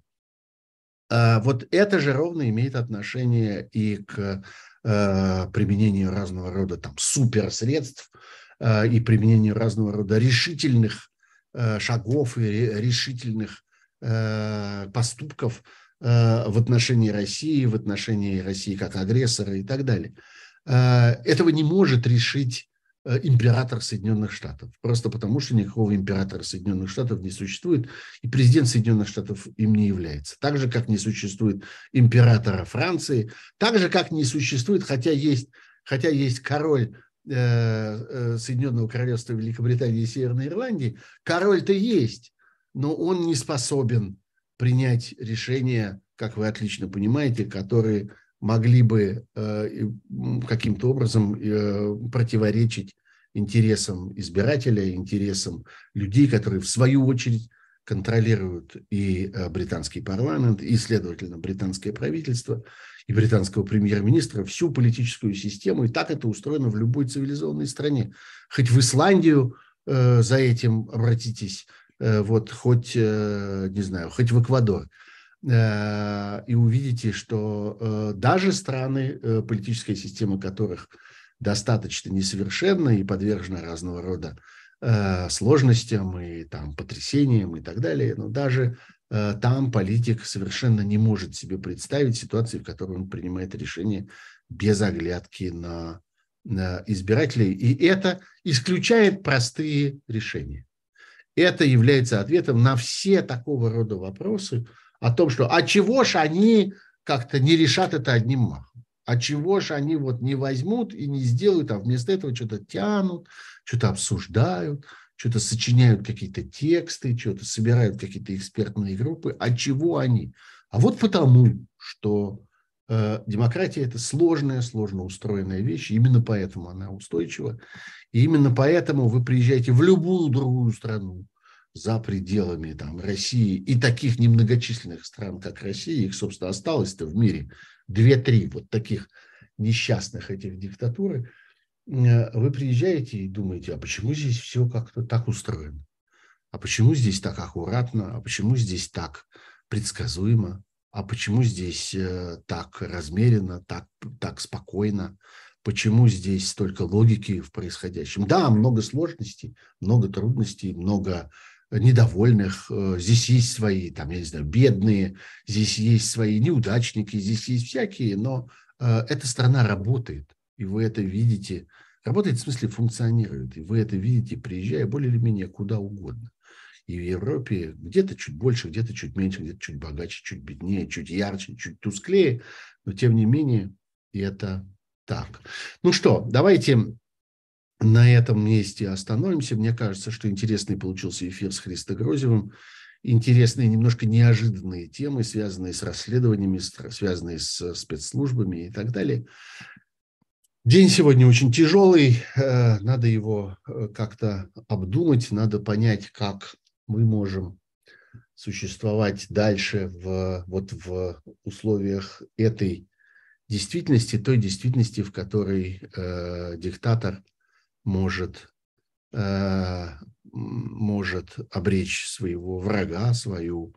А вот это же ровно имеет отношение и к э, применению разного рода там суперсредств, Э, и применению разного рода решительных э, шагов и решительных э, поступков в отношении России, в отношении России как агрессора и так далее. Этого не может решить император Соединенных Штатов. Просто потому, что никакого императора Соединенных Штатов не существует, и президент Соединенных Штатов им не является. Так же, как не существует императора Франции, так же, как не существует, хотя есть, хотя есть король Э, э, Соединенного Королевства Великобритании и Северной Ирландии, король-то есть, но он не способен принять решения, как вы отлично понимаете, которые могли бы э, каким-то образом противоречить интересам избирателя, интересам людей, которые в свою очередь контролируют и э, британский парламент, и, следовательно, британское правительство, и британского премьер-министра, всю политическую систему. И так это устроено в любой цивилизованной стране. Хоть в Исландию э, за этим обратитесь, э, вот хоть, э, не знаю, хоть в Эквадор. Э, и увидите, что э, даже страны, э, политическая система которых достаточно несовершенна и подвержена разного рода Э, сложностям и там потрясениям и так далее, но даже там политик совершенно не может себе представить ситуации, в которой он принимает решение без оглядки на, на избирателей. И это исключает простые решения. Это является ответом на все такого рода вопросы о том, что а чего ж они как-то не решат это одним махом? А чего ж они вот не возьмут и не сделают, а вместо этого что-то тянут, что-то обсуждают, что-то сочиняют какие-то тексты, что-то собирают какие-то экспертные группы. А чего они? А вот потому, что э, демократия – это сложная, сложно устроенная вещь. Именно поэтому она устойчива. И именно поэтому вы приезжаете в любую другую страну за пределами там, России и таких немногочисленных стран, как Россия, их, собственно, осталось-то в мире две-три вот таких несчастных этих диктатуры – вы приезжаете и думаете, а почему здесь все как-то так устроено? А почему здесь так аккуратно? А почему здесь так предсказуемо? А почему здесь э, так размеренно, так, так спокойно? Почему здесь столько логики в происходящем? Да, много сложностей, много трудностей, много недовольных. Э, здесь есть свои, там, я не знаю, бедные, здесь есть свои неудачники, здесь есть всякие, но эта страна работает и вы это видите, работает в смысле функционирует, и вы это видите, приезжая более или менее куда угодно. И в Европе где-то чуть больше, где-то чуть меньше, где-то чуть богаче, чуть беднее, чуть ярче, чуть тусклее, но тем не менее это так. Ну что, давайте на этом месте остановимся. Мне кажется, что интересный получился эфир с Христо Грозевым. Интересные, немножко неожиданные темы, связанные с расследованиями, связанные с спецслужбами и так далее. День сегодня очень тяжелый, э, надо его э, как-то обдумать, надо понять, как мы можем существовать дальше в, вот в условиях этой действительности, той действительности, в которой э, диктатор может, э, может обречь своего врага, свою,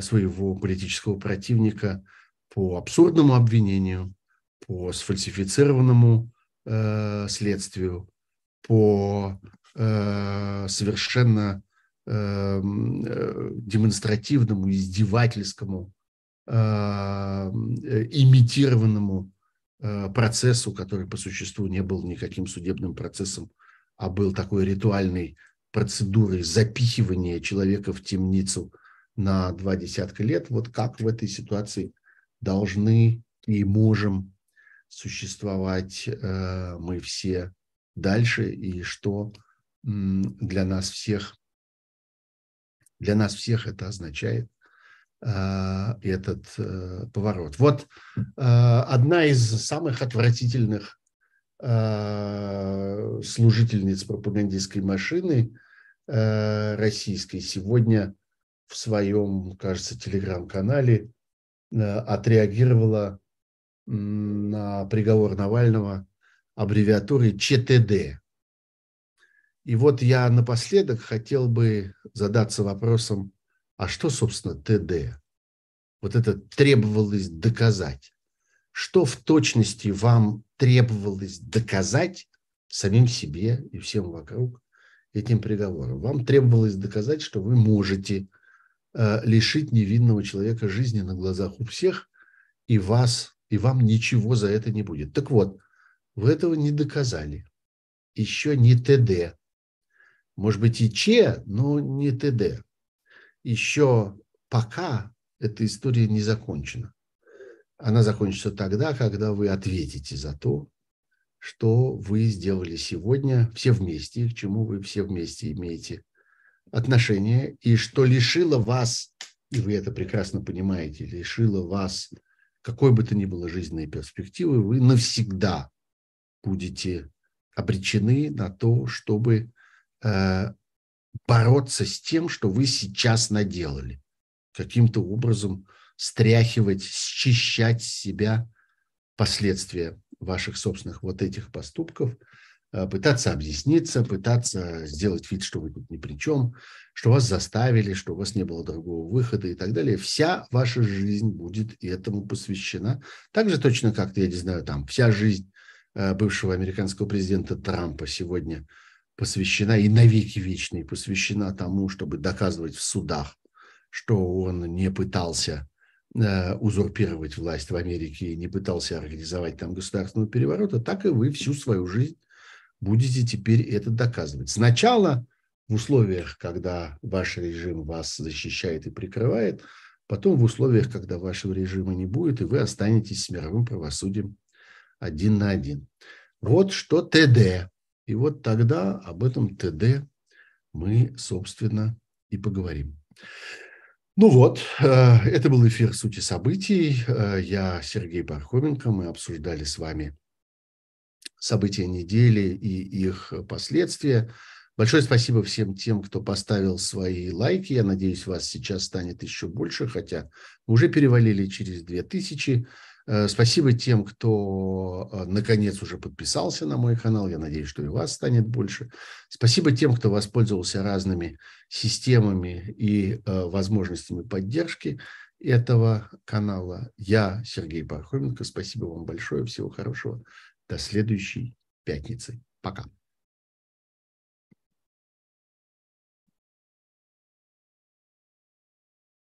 своего политического противника по абсурдному обвинению, по сфальсифицированному э, следствию, по э, совершенно э, э демонстративному, издевательскому, э, имитированному э, процессу, который по существу не был никаким судебным процессом, а был такой ритуальной процедурой запихивания человека в темницу на два десятка лет. Вот как в этой ситуации должны и можем существовать э, мы все дальше и что для нас всех для нас всех это означает э, этот э, поворот. Вот одна из самых отвратительных служительниц пропагандистской машины российской сегодня в своем, кажется, телеграм-канале отреагировала на приговор Навального аббревиатурой ЧТД. И вот я напоследок хотел бы задаться вопросом, а что, собственно, ТД? Вот это требовалось доказать. Что в точности вам требовалось доказать самим себе и всем вокруг этим приговором? Вам требовалось доказать, что вы можете э, лишить невинного человека жизни на глазах у всех, и вас и вам ничего за это не будет. Так вот, вы этого не доказали. Еще не ТД. Может быть и Че, но не ТД. Еще пока эта история не закончена. Она закончится тогда, когда вы ответите за то, что вы сделали сегодня все вместе, к чему вы все вместе имеете отношение, и что лишило вас, и вы это прекрасно понимаете, лишило вас какой бы то ни было жизненной перспективы, вы навсегда будете обречены на то, чтобы э, бороться с тем, что вы сейчас наделали. Каким-то образом стряхивать, счищать с себя последствия ваших собственных вот этих поступков, пытаться объясниться, пытаться сделать вид, что вы тут ни при чем, что вас заставили, что у вас не было другого выхода и так далее. Вся ваша жизнь будет этому посвящена. Так же точно, как, я не знаю, там вся жизнь э, бывшего американского президента Трампа сегодня посвящена и навеки вечной посвящена тому, чтобы доказывать в судах, что он не пытался Э, узурпировать власть в Америке и не пытался организовать там государственного переворота, так и вы всю свою жизнь будете теперь это доказывать. Сначала в условиях, когда ваш режим вас защищает и прикрывает, потом в условиях, когда вашего режима не будет, и вы останетесь с мировым правосудием один на один. Вот что ТД. И вот тогда об этом ТД мы, собственно, и поговорим. Ну вот, э, это был эфир «Сути событий». Э, я Сергей Пархоменко. Мы обсуждали с вами события недели и их последствия. Большое спасибо всем тем, кто поставил свои лайки. Я надеюсь, вас сейчас станет еще больше, хотя мы уже перевалили через 2000. Э, спасибо тем, кто э, наконец уже подписался на мой канал. Я надеюсь, что и вас станет больше. Спасибо тем, кто воспользовался разными системами и э, возможностями поддержки этого канала. Я Сергей Пархоменко. Спасибо вам большое. Всего хорошего. До следующей пятницы. Пока.